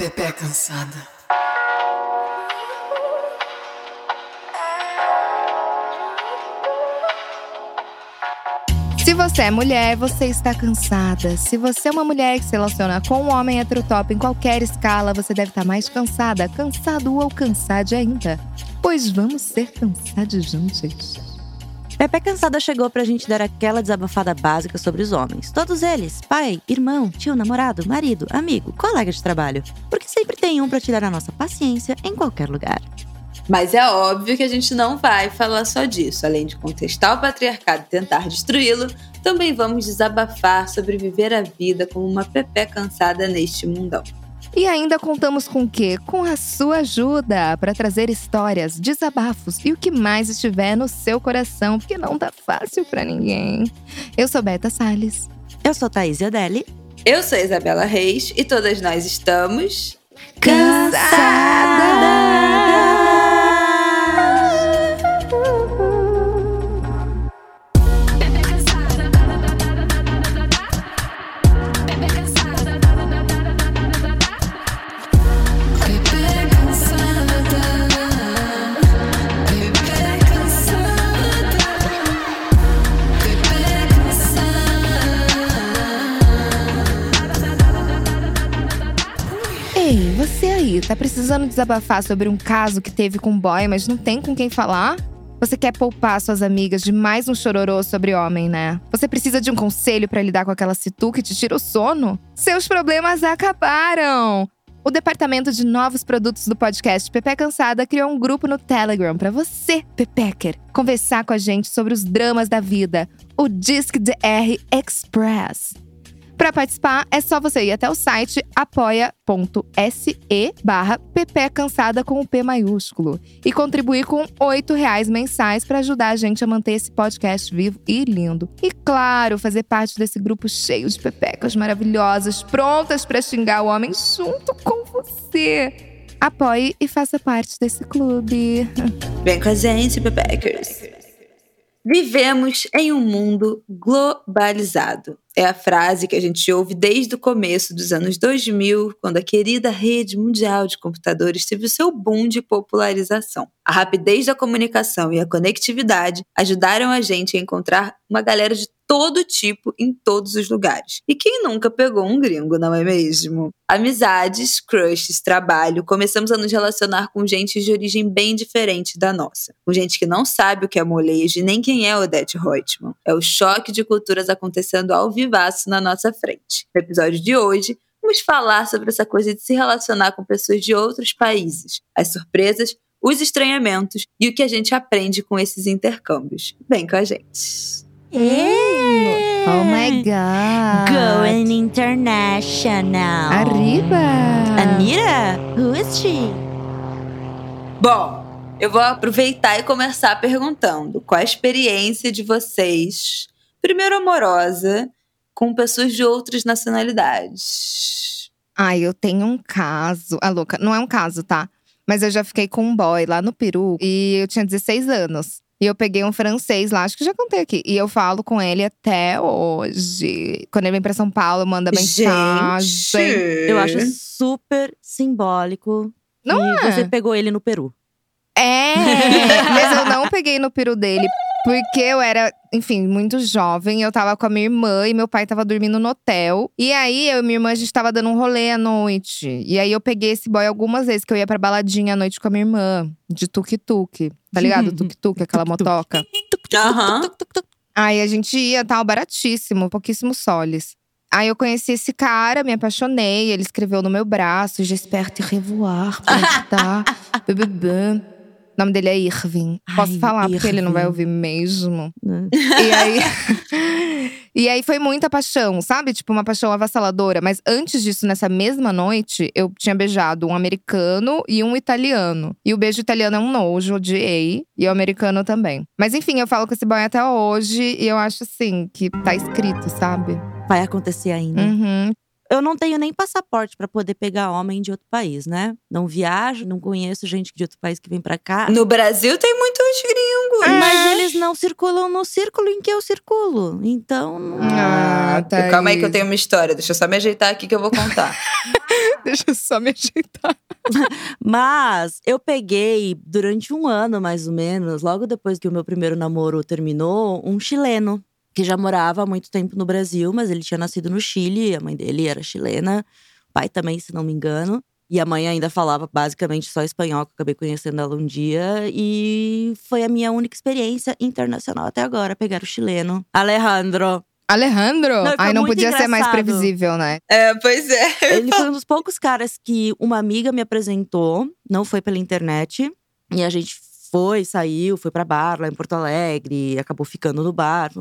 Pepe cansada. Se você é mulher, você está cansada. Se você é uma mulher que se relaciona com um homem heterotop em qualquer escala, você deve estar mais cansada, cansado ou cansada ainda. Pois vamos ser cansados juntos. Pepe Cansada chegou pra gente dar aquela desabafada básica sobre os homens. Todos eles: pai, irmão, tio, namorado, marido, amigo, colega de trabalho. Porque sempre tem um pra tirar a nossa paciência em qualquer lugar. Mas é óbvio que a gente não vai falar só disso. Além de contestar o patriarcado e tentar destruí-lo, também vamos desabafar sobre viver a vida como uma Pepe cansada neste mundão. E ainda contamos com o quê? Com a sua ajuda para trazer histórias, desabafos e o que mais estiver no seu coração, porque não tá fácil para ninguém. Eu sou Beta Salles. Eu sou Thaís Odelli. Eu sou Isabela Reis e todas nós estamos. Ei, tá precisando desabafar sobre um caso que teve com um boy, mas não tem com quem falar? Você quer poupar suas amigas de mais um chororô sobre homem, né? Você precisa de um conselho pra lidar com aquela situ que te tira o sono? Seus problemas acabaram! O departamento de novos produtos do podcast Pepe Cansada criou um grupo no Telegram pra você, Pepecker, conversar com a gente sobre os dramas da vida, o Disc DR Express. Para participar, é só você ir até o site apoia.se barra PP Cansada com o P maiúsculo e contribuir com R$ reais mensais para ajudar a gente a manter esse podcast vivo e lindo. E claro, fazer parte desse grupo cheio de pepecas maravilhosas, prontas para xingar o homem junto com você. Apoie e faça parte desse clube. Vem com a gente, Pepeckers. Vivemos em um mundo globalizado. É a frase que a gente ouve desde o começo dos anos 2000, quando a querida rede mundial de computadores teve o seu boom de popularização. A rapidez da comunicação e a conectividade ajudaram a gente a encontrar uma galera de todo tipo em todos os lugares. E quem nunca pegou um gringo, não é mesmo? Amizades, crushes, trabalho, começamos a nos relacionar com gente de origem bem diferente da nossa. Com gente que não sabe o que é molejo nem quem é Odette Reutemann. É o choque de culturas acontecendo ao vivaço na nossa frente. No episódio de hoje, vamos falar sobre essa coisa de se relacionar com pessoas de outros países, as surpresas, os estranhamentos e o que a gente aprende com esses intercâmbios. Vem com a gente. Oh my god. Going international. Arriba! Anira? Who is she? Bom, eu vou aproveitar e começar perguntando qual a experiência de vocês, primeiro amorosa, com pessoas de outras nacionalidades. Ai, eu tenho um caso. Ah, louca, não é um caso, tá? Mas eu já fiquei com um boy lá no Peru e eu tinha 16 anos. E eu peguei um francês lá, acho que já contei aqui. E eu falo com ele até hoje. Quando ele vem pra São Paulo, manda mensagem. Eu acho super simbólico Não que é? você pegou ele no Peru. É, mas eu não peguei no peru dele. Porque eu era, enfim, muito jovem. Eu tava com a minha irmã e meu pai tava dormindo no hotel. E aí, eu e minha irmã, a gente tava dando um rolê à noite. E aí, eu peguei esse boy algumas vezes, que eu ia pra baladinha à noite com a minha irmã. De tuk-tuk. Tá ligado? Tuk-tuk, aquela motoca. Aham. Aí a gente ia, tal, baratíssimo, pouquíssimos soles. Aí eu conheci esse cara, me apaixonei. Ele escreveu no meu braço: J'espère te revoir, tá? Bebê. O nome dele é Irving. Posso Ai, falar, porque ele não vai Irving. ouvir mesmo. né? E aí. e aí foi muita paixão, sabe? Tipo, uma paixão avassaladora. Mas antes disso, nessa mesma noite, eu tinha beijado um americano e um italiano. E o beijo italiano é um nojo, odiei. E o americano também. Mas enfim, eu falo com esse boy até hoje. E eu acho assim, que tá escrito, sabe? Vai acontecer ainda. Uhum. Eu não tenho nem passaporte pra poder pegar homem de outro país, né? Não viajo, não conheço gente de outro país que vem pra cá. No Brasil tem muitos Mas eles não circulam no círculo em que eu circulo. Então. não- Ah, tá. Calma aí que eu tenho uma história. Deixa eu só me ajeitar aqui que eu vou contar. Deixa eu só me ajeitar. Mas eu peguei durante um ano, mais ou menos, logo depois que o meu primeiro namoro terminou, um chileno. Que já morava há muito tempo no Brasil, mas ele tinha nascido no Chile, a mãe dele era chilena, o pai também, se não me engano. E a mãe ainda falava basicamente só espanhol, que eu acabei conhecendo ela um dia. E foi a minha única experiência internacional até agora, pegar o chileno. Alejandro. Alejandro? Não, foi Ai, não podia ser mais engraçado. previsível, né? é, pois é. Ele foi um dos poucos caras que uma amiga me apresentou, não foi pela internet. E a gente foi, saiu, foi pra bar lá em Porto Alegre, acabou ficando no bar.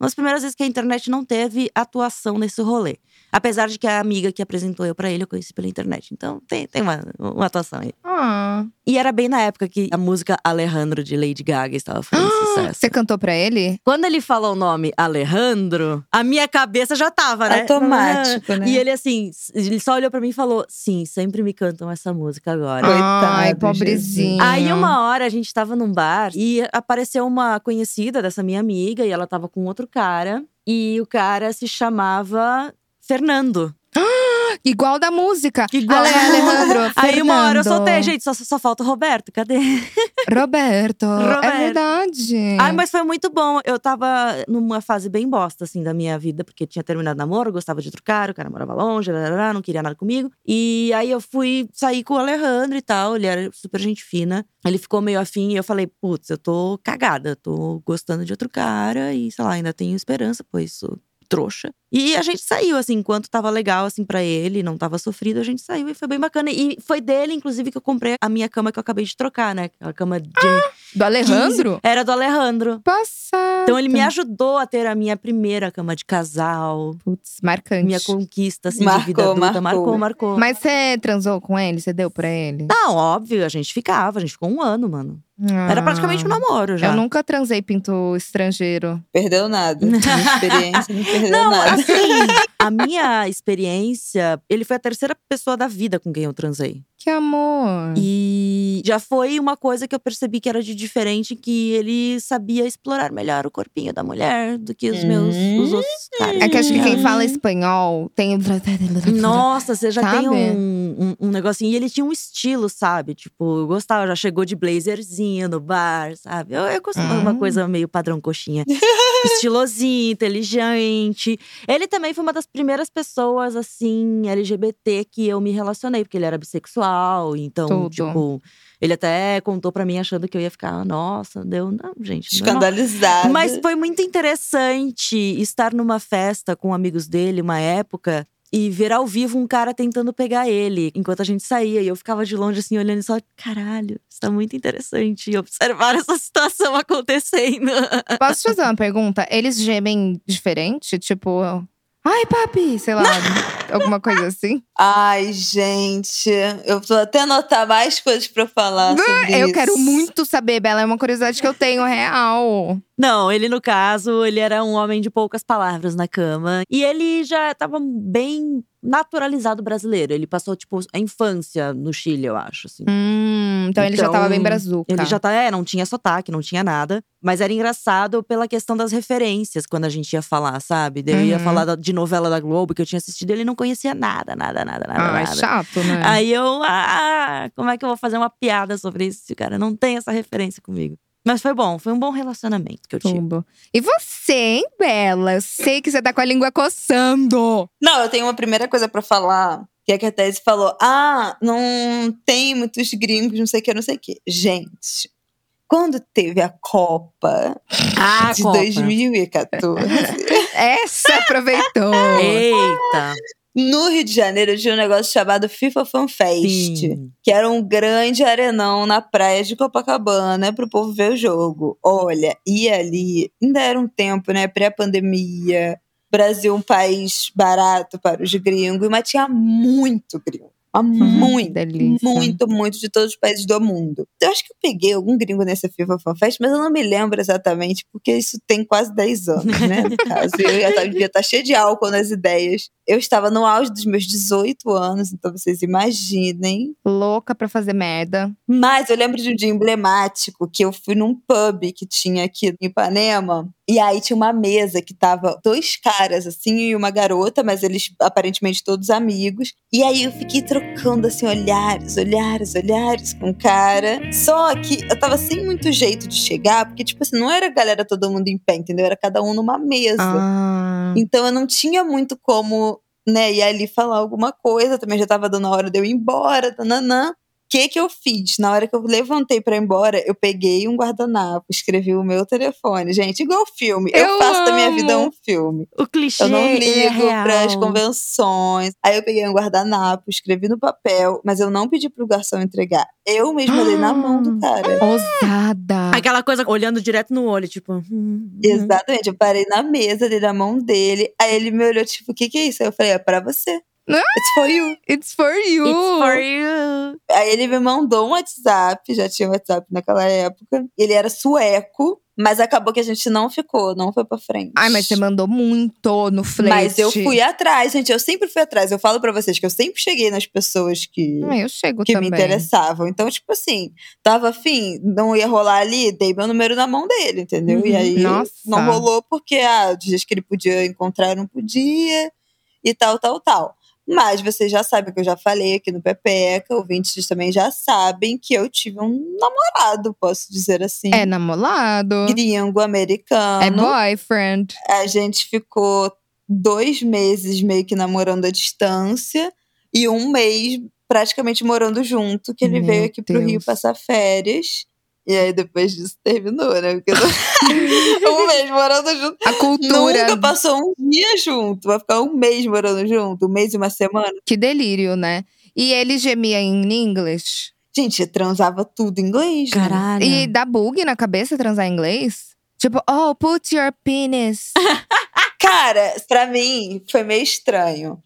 Uma das primeiras vezes que a internet não teve atuação nesse rolê. Apesar de que a amiga que apresentou eu pra ele, eu conheci pela internet. Então tem, tem uma, uma atuação aí. Ah. E era bem na época que a música Alejandro de Lady Gaga estava fazendo sucesso. Você cantou pra ele? Quando ele falou o nome Alejandro, a minha cabeça já tava, né? Automático, né? E ele assim, ele só olhou pra mim e falou: Sim, sempre me cantam essa música agora. Coitado, Ai, pobrezinho. Aí uma hora a gente tava num bar e apareceu uma conhecida dessa minha amiga e ela tava com outro cara. E o cara se chamava Fernando. Igual da música. Igual. Ale- Alejandro. Aí uma hora eu Fernando. soltei, gente, só, só falta o Roberto, cadê? Roberto. É Roberto. verdade. Ai, mas foi muito bom. Eu tava numa fase bem bosta, assim, da minha vida, porque tinha terminado namoro, gostava de outro cara, o cara morava longe, não queria nada comigo. E aí eu fui sair com o Alejandro e tal, ele era super gente fina. Ele ficou meio afim e eu falei, putz, eu tô cagada, tô gostando de outro cara e, sei lá, ainda tenho esperança, pois sou trouxa. E a gente saiu, assim, enquanto tava legal, assim, pra ele, não tava sofrido, a gente saiu e foi bem bacana. E foi dele, inclusive, que eu comprei a minha cama que eu acabei de trocar, né? Aquela cama de. Do Alejandro? Era do Alejandro. Passado. Então ele me ajudou a ter a minha primeira cama de casal, Putz, marcante. minha conquista assim, de Marcou, vida adulta. marcou. Marcou, marcou. Mas você transou com ele? Você deu pra ele? Não, óbvio, a gente ficava, a gente ficou um ano, mano. Era praticamente um namoro já. Ah. Eu nunca transei pinto estrangeiro. Perdeu nada. Minha experiência não perdeu Não, nada. Assim, a minha experiência, ele foi a terceira pessoa da vida com quem eu transei. Que amor. E já foi uma coisa que eu percebi que era de diferente, que ele sabia explorar melhor o corpinho da mulher do que os meus Hum. os outros caras. É que acho que quem Ah. fala espanhol tem. Nossa, você já tem Sabe? um, um, um negocinho. E ele tinha um estilo, sabe? Tipo, eu gostava, já chegou de blazerzinho no bar, sabe? Eu, eu gostava de uma Hum. coisa meio padrão coxinha. Estilosinho, inteligente. Ele também foi uma das primeiras pessoas, assim, LGBT que eu me relacionei, porque ele era bissexual. Então, Tudo. tipo, ele até contou pra mim achando que eu ia ficar, nossa, deu. Não, gente. Escandalizada. Mas foi muito interessante estar numa festa com amigos dele, uma época, e ver ao vivo um cara tentando pegar ele enquanto a gente saía. E eu ficava de longe, assim, olhando e só, caralho, isso tá muito interessante. Observar essa situação acontecendo. Posso te fazer uma pergunta? Eles gemem diferente? Tipo. Ai, papi! Sei lá, alguma coisa assim? Ai, gente. Eu vou até anotar mais coisas pra falar sobre Eu isso. quero muito saber, Bela. É uma curiosidade que eu tenho real. Não, ele, no caso, ele era um homem de poucas palavras na cama. E ele já tava bem naturalizado brasileiro. Ele passou, tipo, a infância no Chile, eu acho, assim. Hum, então, ele já tava bem brazuca. Ele já tá, é, não tinha sotaque, não tinha nada. Mas era engraçado pela questão das referências quando a gente ia falar, sabe? Daí Eu ia Uhum. falar de novela da Globo que eu tinha assistido, ele não conhecia nada, nada, nada, nada, Ah, é nada. chato, né? Aí eu, ah, como é que eu vou fazer uma piada sobre isso? se O cara não tem essa referência comigo. Mas foi bom, foi um bom relacionamento que eu tive. Tudo. E você, hein, Bela? Eu sei que você tá com a língua coçando. Não, eu tenho uma primeira coisa pra falar. Que é que a Tese falou: Ah, não tem muitos gringos, não sei o que, não sei o que. Gente, quando teve a Copa Ah, de Copa. 2014, Essa aproveitou. Eita! no Rio de Janeiro tinha um negócio chamado FIFA Fan Fest. Sim. que era um grande arenão na praia de Copacabana pro povo ver o jogo. Olha, e ali ainda era um tempo, né, pré-pandemia, Brasil um país barato para os gringos, mas tinha muito gringo. Mas muito, delícia. muito, muito de todos os países do mundo. Eu acho que eu peguei algum gringo nessa FIFA Fan Fest, mas eu não me lembro exatamente, porque isso tem quase 10 anos, né, no caso. Eu já tava- devia estar cheia de álcool nas ideias. Eu estava no auge dos meus 18 anos, então vocês imaginem. Louca pra fazer merda. Mas eu lembro de um dia emblemático que eu fui num pub que tinha aqui em Ipanema. E aí tinha uma mesa que tava dois caras, assim, e uma garota, mas eles aparentemente todos amigos. E aí eu fiquei trocando, assim, olhares, olhares, olhares com o cara. Só que eu tava sem muito jeito de chegar, porque, tipo assim, não era a galera todo mundo em pé, entendeu? Era cada um numa mesa. Ah. Então eu não tinha muito como, né, ir ali falar alguma coisa. Também já tava dando a hora de eu ir embora, tananã. O que que eu fiz? Na hora que eu levantei pra ir embora, eu peguei um guardanapo, escrevi o meu telefone. Gente, igual filme. Eu, Eu faço da minha vida amo. um filme. O clichê Eu não é ligo real. pras convenções. Aí eu peguei um guardanapo, escrevi no papel, mas eu não pedi pro garçom entregar. Eu mesma dei na mão do cara. Ousada. Aquela coisa olhando direto no olho, tipo. hum, hum. Exatamente, eu parei na mesa, dei na mão dele. Aí ele me olhou, tipo, o que que é isso? Aí eu falei, é pra você. It's for you. It's for you. It's for you. Aí ele me mandou um WhatsApp, já tinha WhatsApp naquela época. Ele era sueco, mas acabou que a gente não ficou, não foi pra frente. Ai, mas você mandou muito no flerte. Mas eu fui atrás, gente. Eu sempre fui atrás. Eu falo pra vocês que eu sempre cheguei nas pessoas que, Ah, eu chego que também. me interessavam. Então, tipo assim, tava afim, não ia rolar ali, dei meu número na mão dele, entendeu? E Uhum. aí Nossa. não rolou porque, ah, dias que ele podia encontrar, não podia, e tal, tal, tal. Mas vocês já sabem que eu já falei aqui no Pepeca, ouvintes também já sabem que eu tive um namorado, posso dizer assim. É namorado. Gringo americano. É boyfriend. A gente ficou dois meses meio que namorando à distância e um mês praticamente morando junto, que ele Meu veio aqui pro Rio Deus. passar férias. E aí depois disso terminou, né? Porque um mês morando junto. A cultura. Nunca passou um dia junto. Vai ficar um mês morando junto, um mês e uma semana. Que delírio, né? E ele gemia em inglês? Gente, transava tudo em inglês. né? Caralho. E dá bug na cabeça transar em inglês? Tipo, oh, put your penis. Cara, pra mim foi meio estranho.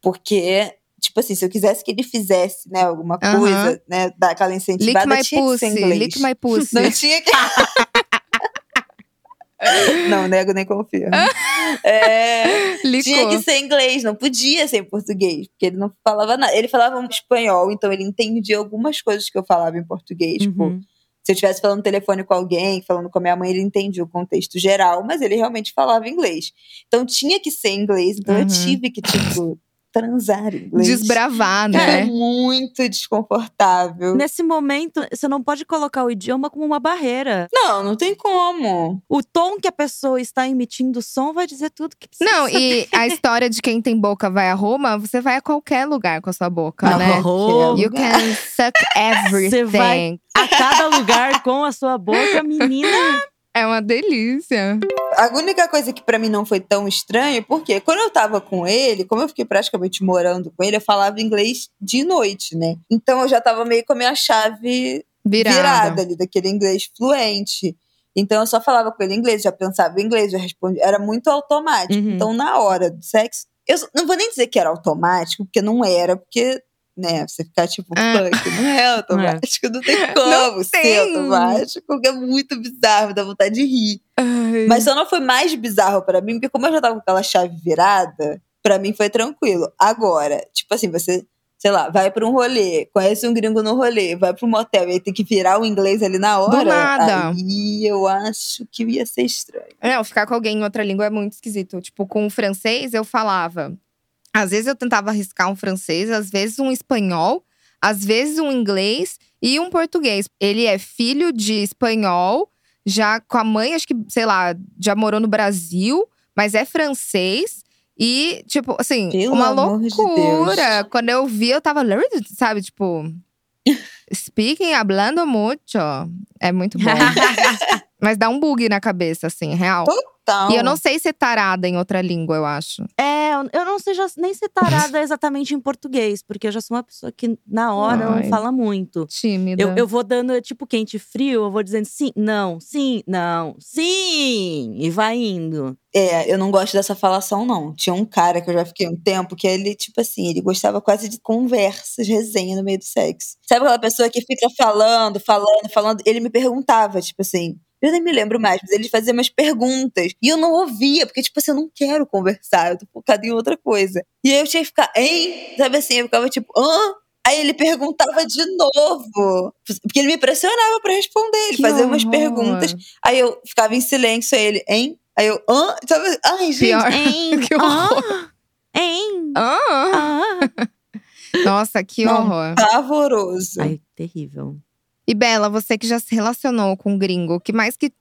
Porque, tipo assim, se eu quisesse que ele fizesse, né, alguma coisa, né, dar aquela lick incentivada, my tinha que pussy, ser inglês. lick my pussy. Não tinha que. não, nego nem confio. É, tinha que ser inglês, não podia ser em português, porque ele não falava nada. Ele falava um espanhol, então ele entendia algumas coisas que eu falava em português. Tipo, Uhum. se eu estivesse falando no telefone com alguém, falando com a minha mãe, ele entendia o contexto geral, mas ele realmente falava inglês. Então tinha que ser inglês, então eu Uhum. tive que, tipo, transar em inglês. Desbravar, É né? muito desconfortável. Nesse momento, você não pode colocar o idioma como uma barreira. Não, não tem como. O tom que a pessoa está emitindo o som vai dizer tudo que precisa. Não, saber. e a história de quem tem boca vai a Roma, você vai a qualquer lugar com a sua boca, Não, né? Oh, You can suck everything. vai- a cada lugar com a sua boca, menina. É uma delícia. A única coisa que pra mim não foi tão estranha, porque quando eu tava com ele, como eu fiquei praticamente morando com ele, eu falava inglês de noite, né? Então eu já tava meio com a minha chave Virada. virada ali, daquele inglês fluente. Então eu só falava com ele em inglês, já pensava em inglês, já respondia. Era muito automático. Uhum. Então na hora do sexo, eu não vou nem dizer que era automático, porque não era, porque. Né, você ficar tipo Ah. funk, não é automático, não tem como Não ser tem. automático, porque é muito bizarro, dá vontade de rir. Ai. Mas só não foi mais bizarro pra mim, porque como eu já tava com aquela chave virada, pra mim foi tranquilo. Agora, tipo assim, você, sei lá, vai pra um rolê, conhece um gringo no rolê, vai pra um motel e aí tem que virar o inglês ali na hora. nada. Aí eu acho que ia ser estranho. Não, ficar com alguém em outra língua é muito esquisito. Tipo, com o francês eu falava. Às vezes eu tentava arriscar um francês, às vezes um espanhol, às vezes um inglês e um português. Ele é filho de espanhol, já com a mãe, acho que, sei lá, já morou no Brasil, mas é francês. E, tipo, assim, Pelo uma de loucura. Deus. Quando eu vi, eu tava, sabe, tipo. Speaking, hablando mucho. É muito bom. Mas dá um bug na cabeça, assim, real. Então, E eu não sei ser tarada em outra língua, eu acho. É, eu não sei já- nem ser tarada exatamente em português, porque eu já sou uma pessoa que na hora Ai. não fala muito. Tímida. Eu, eu vou dando, tipo, quente e frio, eu vou dizendo sim, não, sim, não, sim, e vai indo. É, eu não gosto dessa falação, não. Tinha um cara que eu já fiquei um tempo que ele, tipo assim, ele gostava quase de conversas, resenha no meio do sexo. Sabe aquela pessoa que fica falando, falando, falando? Ele me perguntava, tipo assim. Eu nem me lembro mais, mas ele fazia umas perguntas. E eu não ouvia, porque, tipo assim, eu não quero conversar, eu tô focada em outra coisa. E aí eu tinha que ficar, hein? Sabe assim, eu ficava tipo, hã? Aí ele perguntava de novo. Porque ele me pressionava pra responder. Ele Que fazia umas perguntas. Aí eu ficava em silêncio, aí ele, hein? Aí eu, hã? Sabe? Ai, gente. Pior. Hein? Que horror. Ah, hein? Ah, Ah. nossa, que Não. horror. Pavoroso. Ai, terrível. E Bela, você que já se relacionou com um gringo, o que mais que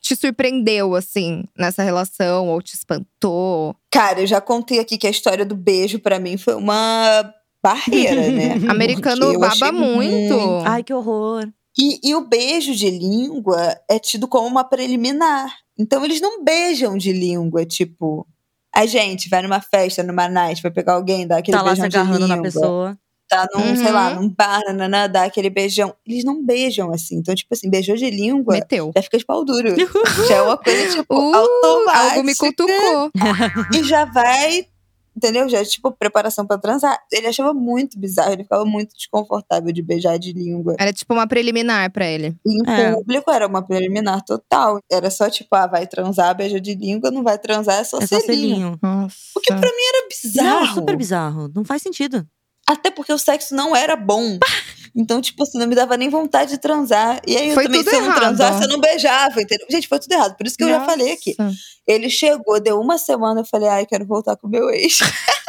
te surpreendeu, assim, nessa relação? Ou te espantou? Cara, eu já contei aqui que a história do beijo pra mim foi uma barreira, né? Americano baba achei muito. Ai, que horror. E, e o beijo de língua é tido como uma preliminar. Então eles não beijam de língua, tipo. A gente vai numa festa, numa night, vai pegar alguém, dá aquele Tá lá se beijão de agarrando língua. na pessoa. Tá num, Uhum. sei lá, num bar, nananã, dá aquele beijão. Eles não beijam assim. Então, tipo assim, beijou de língua, Meteu. já fica de pau duro. já é uma coisa, tipo, Uh, automática. algo me cutucou. E já vai, entendeu? Já é tipo preparação pra transar. Ele achava muito bizarro, ele ficava muito desconfortável de beijar de língua. Era tipo uma preliminar pra ele. E em É. público era uma preliminar total. Era só tipo, ah, vai transar, beija de língua, não vai transar, é só É só selinho. selinho. Nossa. O que pra mim era bizarro. Não, super bizarro. Não faz sentido. Até porque o sexo não era bom. Então, tipo assim, não me dava nem vontade de transar. E aí, eu Foi também, tudo se eu não transasse, eu não beijava, entendeu? Gente, foi tudo errado. Por isso que eu já falei aqui. Nossa. Ele chegou, deu uma semana, eu falei, ai, quero voltar com o meu ex.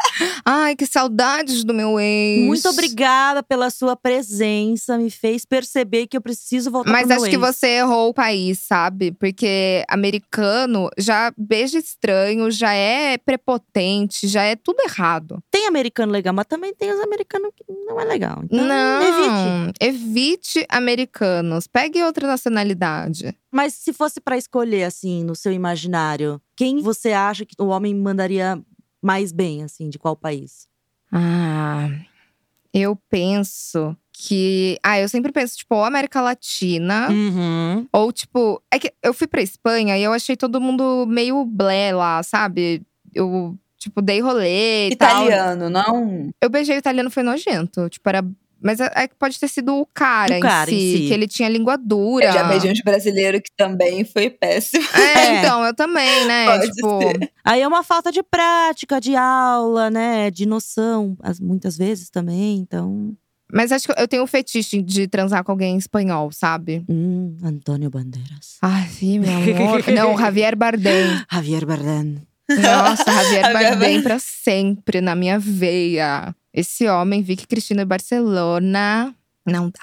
Ai, que saudades do meu ex. Muito obrigada pela sua presença. Me fez perceber que eu preciso voltar Mas pro meu acho que você errou o país, sabe? Porque americano já beija estranho, já é prepotente, já é tudo errado. Tem americano legal, mas também tem os americanos que não é legal. Então, não, evite. evite americanos. Pegue outra nacionalidade. Mas se fosse pra escolher, assim, no seu imaginário, quem você acha que o homem mandaria mais bem, assim, de qual país? Ah, eu penso que. Ah, eu sempre penso, tipo, ou América Latina. Uhum. Ou, tipo, é que eu fui pra Espanha e eu achei todo mundo meio blé lá, sabe? Eu, tipo, dei rolê e tal. Italiano, não? Eu beijei o italiano, foi nojento. Tipo, era. Mas é é que pode ter sido o cara, O cara em, em si, si. que ele tinha língua dura. Eu já beijei uns brasileiros que também foi péssimo. É, É. então, eu também, né? Pode tipo, ser. Aí é uma falta de prática, de aula, né? De noção, as- muitas vezes também. Então. mas acho que eu tenho um fetiche de transar com alguém em espanhol, sabe? Hum, Antônio Bandeiras. Ai, sim, meu amor. Não, Javier Bardem. Javier Bardem. Nossa, Javier Javier Bardem Bardem. pra sempre na minha veia. Esse homem, Vicky Cristina e Barcelona. Não dá.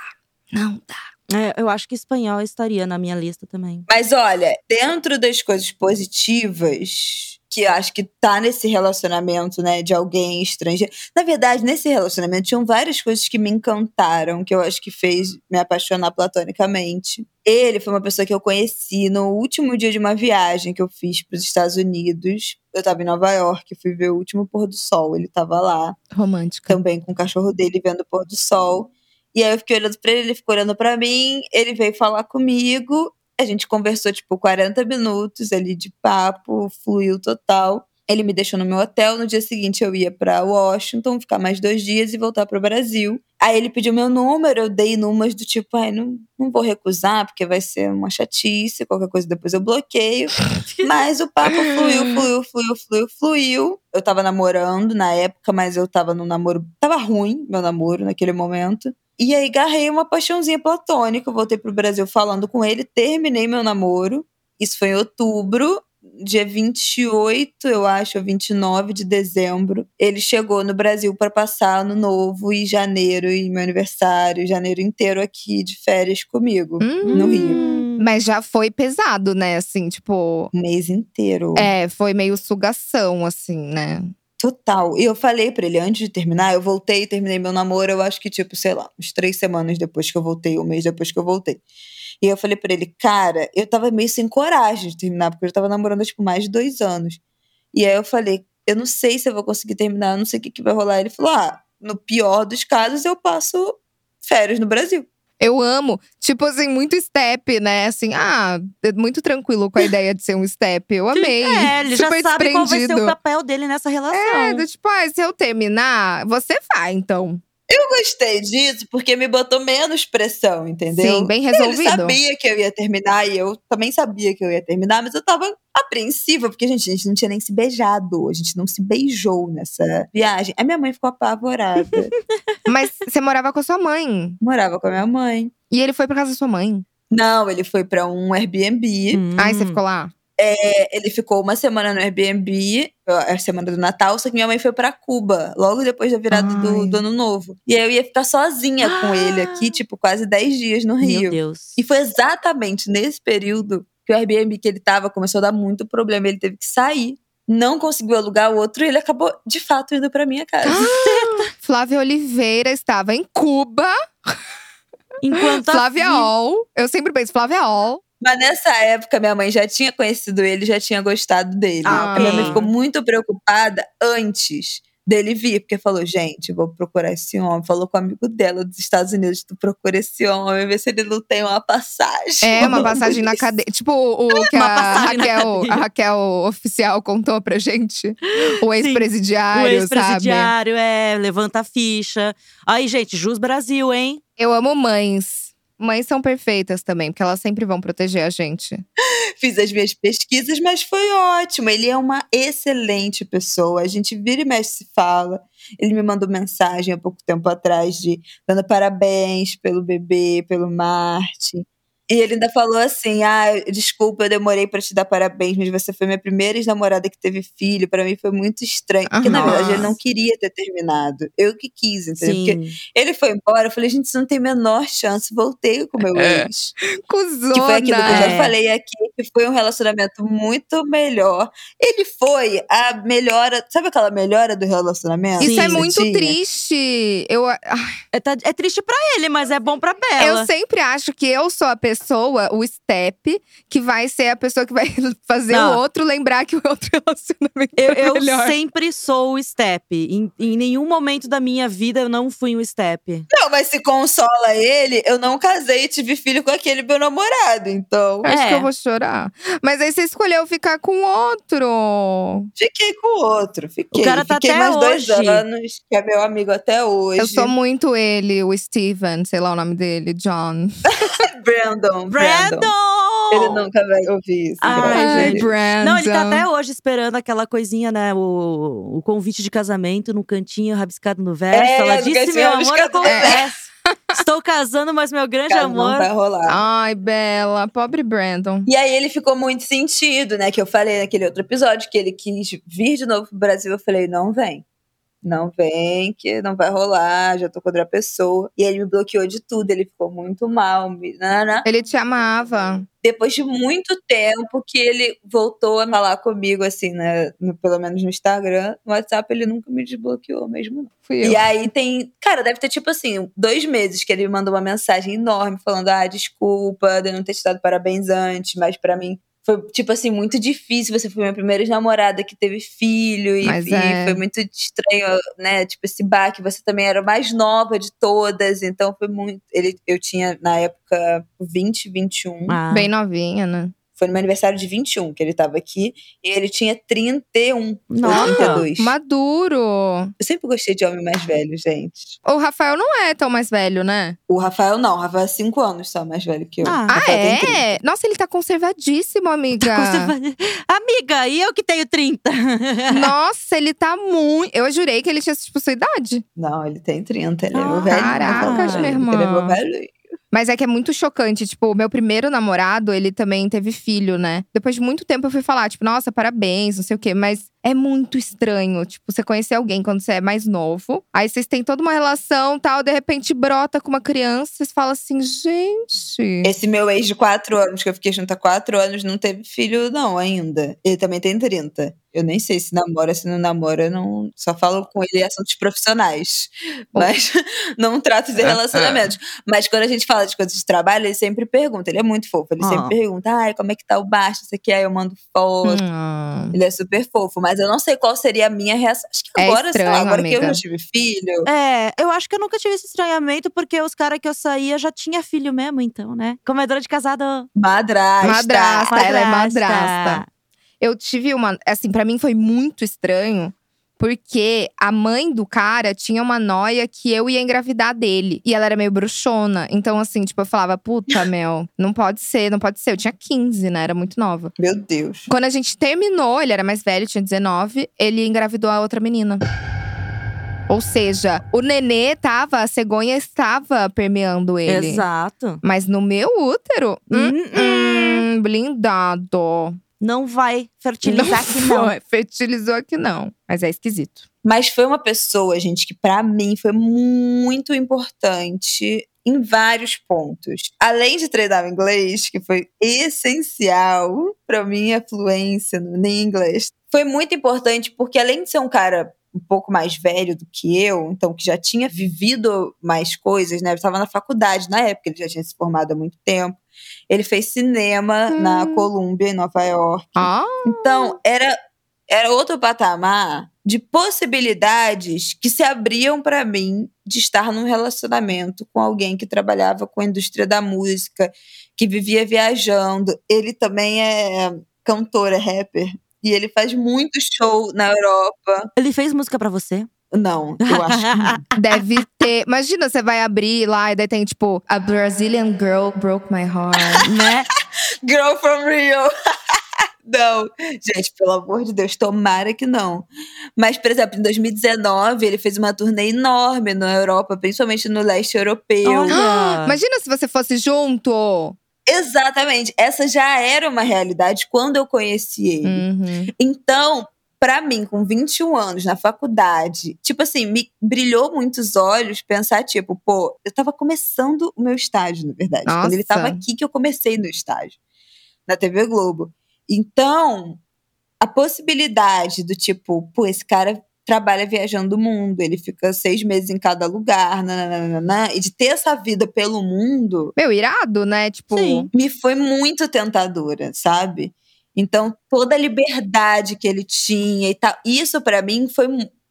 Não dá. É, eu acho que espanhol estaria na minha lista também. Mas olha, dentro das coisas positivas que eu acho que tá nesse relacionamento, né, de alguém estrangeiro. Na verdade, nesse relacionamento tinham várias coisas que me encantaram, que eu acho que fez me apaixonar platonicamente. Ele foi uma pessoa que eu conheci no último dia de uma viagem que eu fiz para os Estados Unidos. Eu tava em Nova York, fui ver o último pôr do sol, ele tava lá Romântica. também com o cachorro dele vendo o pôr do sol. E aí eu fiquei olhando pra ele, ele ficou olhando pra mim, ele veio falar comigo. A gente conversou tipo 40 minutos ali de papo, fluiu total. Ele me deixou no meu hotel. No dia seguinte eu ia pra Washington, ficar mais dois dias e voltar pro Brasil. Aí ele pediu meu número, eu dei numas do tipo, ai, não, não vou recusar, porque vai ser uma chatice, qualquer coisa depois eu bloqueio. Mas o papo fluiu, fluiu, fluiu, fluiu, fluiu. Eu tava namorando na época, mas eu tava num namoro. Tava ruim meu namoro naquele momento. E aí garrei uma paixãozinha platônica. Voltei pro Brasil falando com ele, terminei meu namoro. Isso foi em outubro. Dia 28, eu acho, ou 29 de dezembro. Ele chegou no Brasil para passar ano novo e janeiro, e meu aniversário, janeiro inteiro aqui de férias comigo, Hum. no Rio. Mas já foi pesado, né? Assim, tipo. Um mês inteiro. É, foi meio sugação, assim, né? Total. E eu falei pra ele, antes de terminar, eu voltei e terminei meu namoro, eu acho que, tipo, sei lá, uns três semanas depois que eu voltei, um mês depois que eu voltei. E eu falei pra ele, cara, eu tava meio sem coragem de terminar, porque eu tava namorando, tipo, mais de dois anos. E aí eu falei, eu não sei se eu vou conseguir terminar, eu não sei o que, que vai rolar. Ele falou, ah, no pior dos casos, eu passo férias no Brasil. Eu amo. Tipo assim, muito step, né? Assim, ah, é muito tranquilo com a ideia de ser um step. Eu amei. É, ele já Super sabe qual vai ser o papel dele nessa relação. É, do tipo, ah, se eu terminar, você vai, então. Eu gostei disso porque me botou menos pressão, entendeu? Sim, bem resolvido. Ele sabia que eu ia terminar e eu também sabia que eu ia terminar, mas eu tava apreensiva, porque gente, a gente não tinha nem se beijado, a gente não se beijou nessa viagem. A minha mãe ficou apavorada. Mas você morava com a sua mãe. Morava com a minha mãe. E ele foi pra casa da sua mãe. Não, ele foi pra um Airbnb. Hum. Aí você ficou lá? É, ele ficou uma semana no Airbnb, a semana do Natal, só que minha mãe foi pra Cuba, logo depois da virada do, do Ano Novo. E aí eu ia ficar sozinha com Ah. ele aqui, tipo, quase 10 dias no Meu Rio. Deus. E foi exatamente nesse período que o Airbnb que ele tava começou a dar muito problema. Ele teve que sair, não conseguiu alugar o outro e ele acabou, de fato, indo pra minha casa. Flávia Oliveira estava em Cuba. Enquanto a Flávia fi- Ol. Eu sempre penso, Flávia Ol. Mas nessa época, minha mãe já tinha conhecido ele, já tinha gostado dele. Ah, a minha mãe ficou muito preocupada antes dele vir, porque falou: gente, vou procurar esse homem. Falou com o amigo dela dos Estados Unidos: tu procura esse homem, vê se ele não tem uma passagem. É, uma passagem na cadeia. Tipo o que Uma a Raquel, a Raquel oficial contou pra gente. O O ex-presidiário, sabe? ex-presidiário, é, levanta a ficha. Aí, gente, Jus Brasil, hein? Eu amo mães. Mães são perfeitas também, porque elas sempre vão proteger a gente. Fiz as minhas pesquisas, mas foi ótimo. Ele é uma excelente pessoa. A gente vira e mexe se fala. Ele me mandou mensagem há pouco tempo atrás de dando parabéns pelo bebê, pelo Marte. E ele ainda falou assim: Ah, desculpa, eu demorei pra te dar parabéns, mas você foi minha primeira ex-namorada que teve filho. Pra mim foi muito estranho. Porque, na verdade, ele não queria ter terminado. Eu que quis, entendeu? Porque Sim. ele foi embora, eu falei, gente, isso não tem a menor chance. Voltei com o meu É. ex. Cusona. Que foi aquilo que eu já É. falei aqui, que foi um relacionamento muito melhor. Ele foi a melhora, sabe aquela melhora do relacionamento? Isso Sim. é muito tinha? triste. Eu, É, tá- é triste pra ele, mas é bom pra Bela. eu sempre acho que eu sou a pessoa, o step, que vai ser a pessoa que vai fazer Não. o outro lembrar que o outro relacionamento Eu, é eu sempre sou o step. Em, em nenhum momento da minha vida eu não fui um step. Não, mas se consola ele, eu não casei e tive filho com aquele meu namorado. Então, Acho É. que eu vou chorar. Mas aí você escolheu ficar com outro. fiquei com o outro. Fiquei. O cara tá fiquei até mais hoje. dois anos, que é meu amigo até hoje. Eu sou muito ele, o Steven, sei lá o nome dele, John. Brandon. Brandon. Brandon! Ele nunca vai ouvir isso. Ai. Deus. Brandon. Não, ele tá até hoje esperando aquela coisinha, né? O, o convite de casamento no cantinho, rabiscado no verso. É, Ela disse, meu amor, no acontece. Estou casando, mas meu grande não amor. vai rolar. Ai, Bela, pobre Brandon. E aí ele ficou muito sentido, né? Que eu falei naquele outro episódio que ele quis vir de novo pro Brasil. Eu falei, não vem. Não vem, que não vai rolar, já tô com outra pessoa. E ele me bloqueou de tudo, ele ficou muito mal. Me... nananã. Ele te amava. Depois de muito tempo que ele voltou a falar comigo, assim, né? no- pelo menos no Instagram. No WhatsApp ele nunca me desbloqueou mesmo, não. Fui eu. E aí tem. Cara, deve ter tipo assim, dois meses que ele me mandou uma mensagem enorme falando: ah, desculpa de não ter te dado parabéns antes, mas pra mim foi, tipo assim, muito difícil. Você foi minha primeira namorada que teve filho, e, Mas e é. foi muito estranho, né? Tipo, esse baque, você também era a mais nova de todas, então foi muito. Ele, eu tinha, na época, 20, 21. Ah, Bem novinha, né? Foi no meu aniversário de 21 que ele tava aqui. E ele tinha 31 Nossa. ou 32. Maduro. Eu sempre gostei de homem mais velho, gente. O Rafael não é tão mais velho, né? O Rafael não, o Rafael é 5 anos só mais velho que eu. Ah. Ah, Rafael tem 30. é? Nossa, ele tá conservadíssimo, amiga. Conserva- Amiga, e eu que tenho 30? Nossa, ele tá muito. Eu jurei que ele tinha, tipo, sua idade. Não, ele tem 30, ele é Ah, meu velho. Caraca, meu meu Ele é meu velho. Mas é que é muito chocante. Tipo, o meu primeiro namorado, ele também teve filho, né? Depois de muito tempo eu fui falar, tipo, nossa, parabéns, não sei o quê. Mas é muito estranho. Tipo, você conhecer alguém quando você é mais novo. Aí vocês têm toda uma relação tal, de repente brota com uma criança. Vocês falam assim, gente. Esse meu ex de 4 anos, que eu fiquei junto há 4 anos, não teve filho, não, ainda. Ele também tem 30. Eu nem sei se namora, se não namora, eu não. Só falo com ele em assuntos profissionais. Mas não trato de relacionamentos. Mas quando a gente fala de coisas de trabalho, ele sempre pergunta. Ele é muito fofo. Ele Ah. sempre pergunta: ai, como é que tá o baixo? Isso aqui, aí eu mando foto. Hum. Ele é super fofo, mas eu não sei qual seria a minha reação. Acho que É agora, sei lá, estranho, agora que eu amiga. já tive filho. É, eu acho que eu nunca tive esse estranhamento, porque os caras que eu saía já tinha filho mesmo, então, né? Comedora de casado. Madrasta. Madrasta. Ela é Madrasta. madrasta. Eu tive uma. Assim, pra mim foi muito estranho. Porque a mãe do cara tinha uma noia que eu ia engravidar dele. E ela era meio bruxona. Então, assim, tipo, eu falava, puta, Mel, não pode ser, não pode ser. Eu tinha 15, né? Era muito nova. Meu Deus. Quando a gente terminou, ele era mais velho, tinha 19, ele engravidou a outra menina. Ou seja, o nenê tava, a cegonha estava permeando ele. Exato. Mas no meu útero, hum, hum, blindado. Não vai fertilizar aqui, não. foi, Fertilizou aqui não. Mas é esquisito. Mas foi uma pessoa, gente, que pra mim foi muito importante em vários pontos. Além de treinar o inglês, que foi essencial pra minha fluência no inglês, foi muito importante porque além de ser um cara um pouco mais velho do que eu, então que já tinha vivido mais coisas, né? Eu estava na faculdade na época, ele já tinha se formado há muito tempo. Ele fez cinema Hum. na Columbia, em Nova York. Ah, Então, era, era outro patamar de possibilidades que se abriam para mim de estar num relacionamento com alguém que trabalhava com a indústria da música, que vivia viajando. Ele também é cantor, é rapper. E ele faz muito show na Europa. Ele fez música pra você? Não, eu acho que não. deve ter. Imagina, você vai abrir lá e daí tem tipo, A Brazilian Girl Broke My Heart. né? Girl from Rio. Não, gente, pelo amor de Deus, tomara que não. Mas, por exemplo, em 2019, ele fez uma turnê enorme na Europa, principalmente no leste europeu. Olha. Imagina se você fosse junto. Exatamente. Essa já era uma realidade quando eu conheci ele. Uhum. Então, pra mim, com 21 anos, na faculdade, tipo assim, me brilhou muitos olhos pensar, tipo, pô, eu tava começando o meu estágio, na verdade. Quando ele Nossa. tava aqui que eu comecei no estágio, na TV Globo. Então, a possibilidade do tipo, pô, esse cara trabalha viajando o mundo, ele fica seis meses em cada lugar, nananana, e de ter essa vida pelo mundo, Meu, irado, né? Tipo, Sim. me foi muito tentadora, sabe? Então, toda a liberdade que ele tinha e tal, isso pra mim foi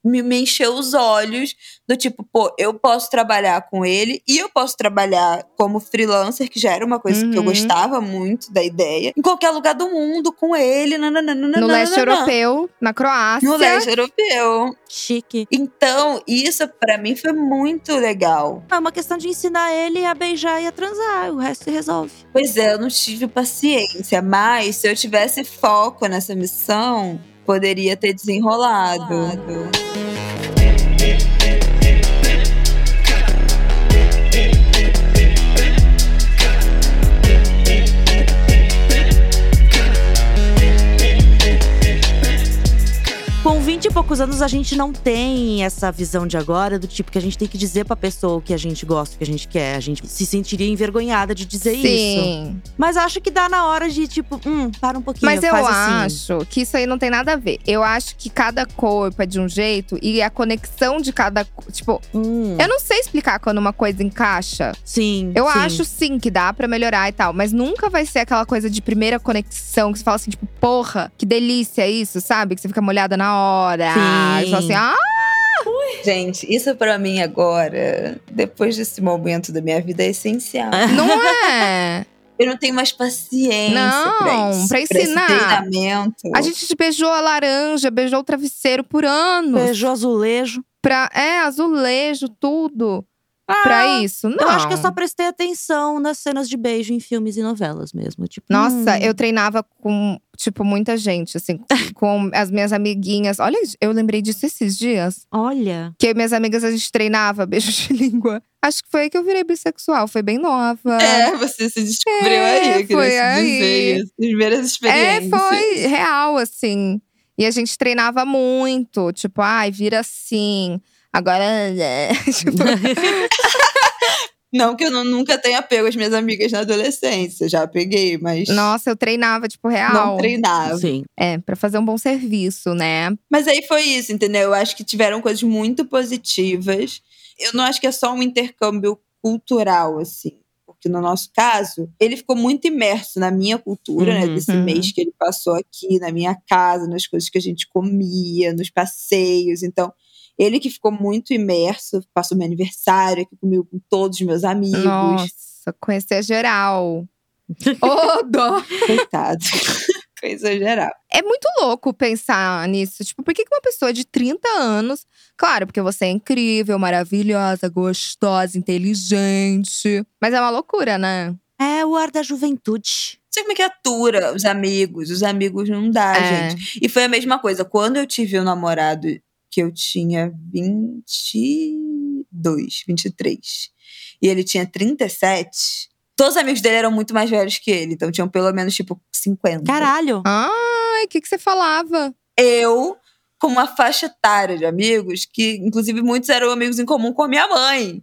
me, me encheu os olhos do tipo, pô, eu posso trabalhar com ele e eu posso trabalhar como freelancer, que já era uma coisa que eu Uhum. gostava muito da ideia, em qualquer lugar do mundo com ele, nananana, no leste europeu, na Croácia. No leste europeu. Chique. Então, isso pra mim foi muito legal. É uma questão de ensinar ele a beijar e a transar. O resto se resolve. Pois é, eu não tive paciência, mas se eu tivesse foco nessa missão, poderia ter desenrolado. 20 e poucos anos, a gente não tem essa visão de agora, do tipo que a gente tem que dizer pra pessoa o que a gente gosta, o que a gente quer. A gente se sentiria envergonhada de dizer isso. Sim. Mas acho que dá na hora de, tipo, hum, para um pouquinho. Mas eu assim. acho que isso aí não tem nada a ver. Eu acho que cada corpo é de um jeito e a conexão de cada. Tipo, Hum, eu não sei explicar quando uma coisa encaixa. sim. Eu sim. acho sim que dá pra melhorar e tal, mas nunca vai ser aquela coisa de primeira conexão que você fala assim, tipo, porra, que delícia isso, sabe? Que você fica molhada na hora. Sim. E fala assim, ah, Gente, isso pra mim agora, depois desse momento da minha vida, é essencial. não é. Eu não tenho mais paciência Não, pra isso. pra ensinar. treinamento. A gente te beijou a laranja, beijou o travesseiro por anos. Beijou azulejo. Pra, é, azulejo, tudo. Ah, pra isso. Não. Eu acho que eu só prestei atenção nas cenas de beijo em filmes e novelas mesmo. Tipo, Nossa, hum, eu treinava com, tipo, muita gente, assim, com as minhas amiguinhas. Olha, eu lembrei disso esses dias. Olha. Que minhas amigas, a gente treinava beijo de língua. Acho que foi aí que eu virei bissexual, foi bem nova. É, você se descobriu É, aí, eu foi se aí. dizer. As primeiras É, experiências. foi real, assim. E a gente treinava muito, tipo, ai, vira assim. Agora. é, tipo, Não que eu não- nunca tenha pego as minhas amigas na adolescência, já peguei, mas nossa, eu treinava, tipo, não real. treinava. Sim. É, pra fazer um bom serviço, né? Mas aí foi isso, entendeu? Eu acho que tiveram coisas muito positivas. Eu não acho que é só um intercâmbio cultural, assim. Porque no nosso caso, ele ficou muito imerso na minha cultura, né? Uhum, Desse uhum. mês que ele passou aqui, na minha casa, nas coisas que a gente comia, nos passeios. Então, ele que ficou muito imerso, passou meu aniversário aqui comigo, com todos os meus amigos. Nossa, conhecer geral. Ô, dó! Coitado. Coisa geral. É muito louco pensar nisso. Tipo, por que uma pessoa de 30 anos. Claro, porque você é incrível, maravilhosa, gostosa, inteligente. Mas é uma loucura, né? É o ar da juventude. Não sei como é que atura os amigos. Os amigos não dá, É. gente. E foi a mesma coisa. Quando eu tive um namorado que eu tinha 22, 23, e ele tinha 37, todos os amigos dele eram muito mais velhos que ele. Então tinham pelo menos, tipo, 50. Caralho. Ai, o que, que você falava? Eu, com uma faixa etária de amigos, que inclusive muitos eram amigos em comum com a minha mãe.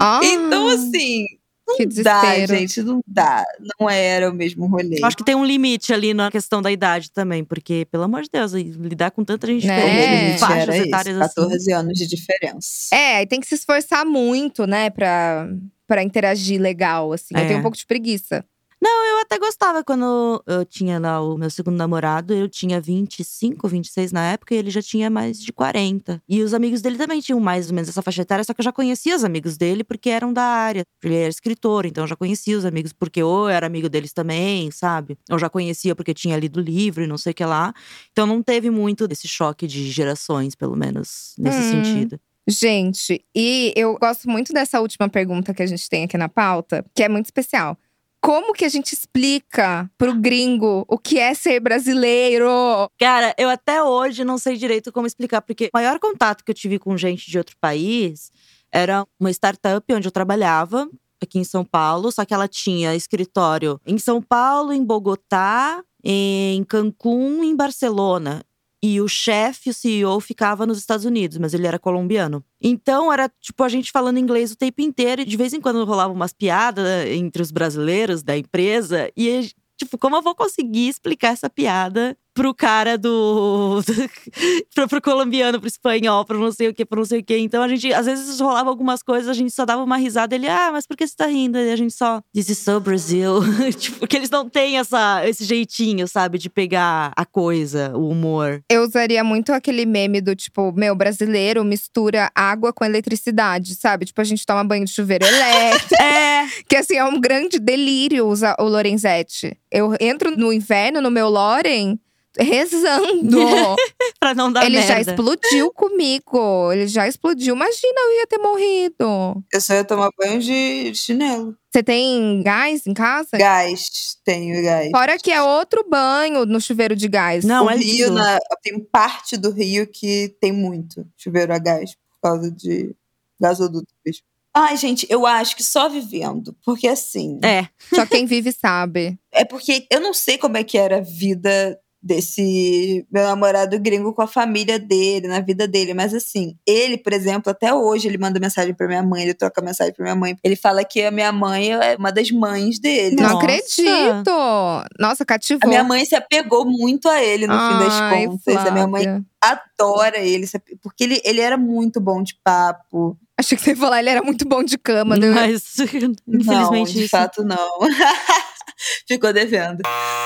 Ah, Então, assim, não que dá, desespero. gente, não dá. Não era o mesmo rolê. Acho que tem um limite ali na questão da idade também, porque, pelo amor de Deus, lidar com tanta gente Né? Diferente, É. faixas etárias assim. 14 anos de diferença. É, e tem que se esforçar muito, né, pra, pra interagir legal, assim. Eu É. tenho um pouco de preguiça. Eu até gostava quando eu tinha lá o meu segundo namorado. Eu tinha 25, 26 na época e ele já tinha mais de 40. E os amigos dele também tinham mais ou menos essa faixa etária, só que eu já conhecia os amigos dele porque eram da área. Ele era escritor, então eu já conhecia os amigos porque ou eu era amigo deles também, sabe? Eu já conhecia porque tinha lido o livro e não sei o que lá. Então não teve muito desse choque de gerações, pelo menos nesse Hum. sentido. Gente, e eu gosto muito dessa última pergunta que a gente tem aqui na pauta, que é muito especial. Como que a gente explica pro gringo o que é ser brasileiro? Cara, eu até hoje não sei direito como explicar, porque o maior contato que eu tive com gente de outro país era uma startup onde eu trabalhava, aqui em São Paulo, só que ela tinha escritório em São Paulo, em Bogotá, em Cancún em Barcelona. E o chefe, o CEO, ficava nos Estados Unidos, mas ele era colombiano. Então era tipo a gente falando inglês o tempo inteiro, e de vez em quando rolava umas piadas entre os brasileiros da empresa. E tipo, como eu vou conseguir explicar essa piada pro cara do. pro, pro colombiano, pro espanhol, pro não sei o que, pro não sei o que. Então a gente, às vezes rolava algumas coisas, a gente só dava uma risada. Ele, ah, mas por que você tá rindo? E a gente só, this is so Brazil. tipo, porque eles não têm essa, esse jeitinho, sabe, de pegar a coisa, o humor. Eu usaria muito aquele meme do tipo, meu, brasileiro mistura água com eletricidade, sabe? Tipo, a gente toma banho de chuveiro elétrico. É, que assim, é um grande delírio usar o Lorenzetti. Eu entro no inverno, no meu Loren, rezando. pra não dar Ele já merda. explodiu comigo. Ele já explodiu. Imagina, eu ia ter morrido. Eu só ia tomar banho de chinelo. Você tem gás em casa? Gás, tenho gás. Fora que é outro banho no chuveiro de gás. Não, o é Rio, na, tem parte do Rio que tem muito chuveiro a gás por causa de gasoduto mesmo. Ai, gente, eu acho que só vivendo. Porque assim. É, Só quem vive sabe. É porque eu não sei como é que era a vida desse meu namorado gringo com a família dele, na vida dele, mas assim, ele, por exemplo, até hoje ele manda mensagem pra minha mãe, ele troca mensagem pra minha mãe. Ele fala que a minha mãe é uma das mães dele. Não Nossa. acredito. Nossa, cativou. A minha mãe se apegou muito a ele no fim das Ai, contas. A minha mãe Flávia. adora ele, porque ele, ele era muito bom de papo. Achei que você ia falar, ele era muito bom de cama. deu- mas não, infelizmente de isso. fato não. Ficou devendo.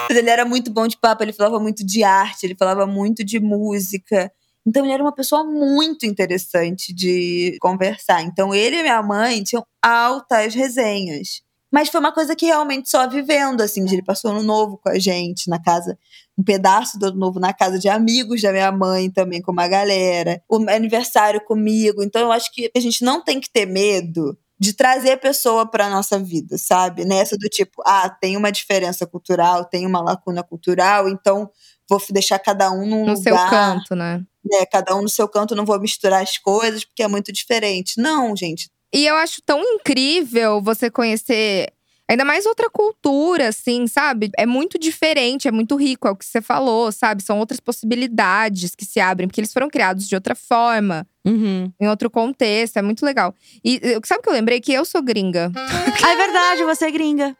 Mas ele era muito bom de papo, ele falava muito de arte, ele falava muito de música. Então ele era uma pessoa muito interessante de conversar. Então ele e minha mãe tinham altas resenhas. Mas foi uma coisa que realmente só vivendo, assim, ele passou ano novo com a gente na casa, um pedaço do ano novo na casa de amigos da minha mãe também, com uma galera, o aniversário comigo. Então eu acho que a gente não tem que ter medo de trazer a pessoa para nossa vida, sabe? Nessa do tipo, ah, tem uma diferença cultural, tem uma lacuna cultural, então vou deixar cada um num no lugar seu canto, né? né, cada um no seu canto, não vou misturar as coisas porque é muito diferente. Não, gente. E eu acho tão incrível você conhecer ainda mais outra cultura, assim, sabe? É muito diferente, é muito rico, é o que você falou, sabe? São outras possibilidades que se abrem, porque eles foram criados de outra forma, Uhum. em outro contexto, é muito legal. E eh, sabe o que eu lembrei? Que eu sou gringa. Ah, é verdade, você é gringa.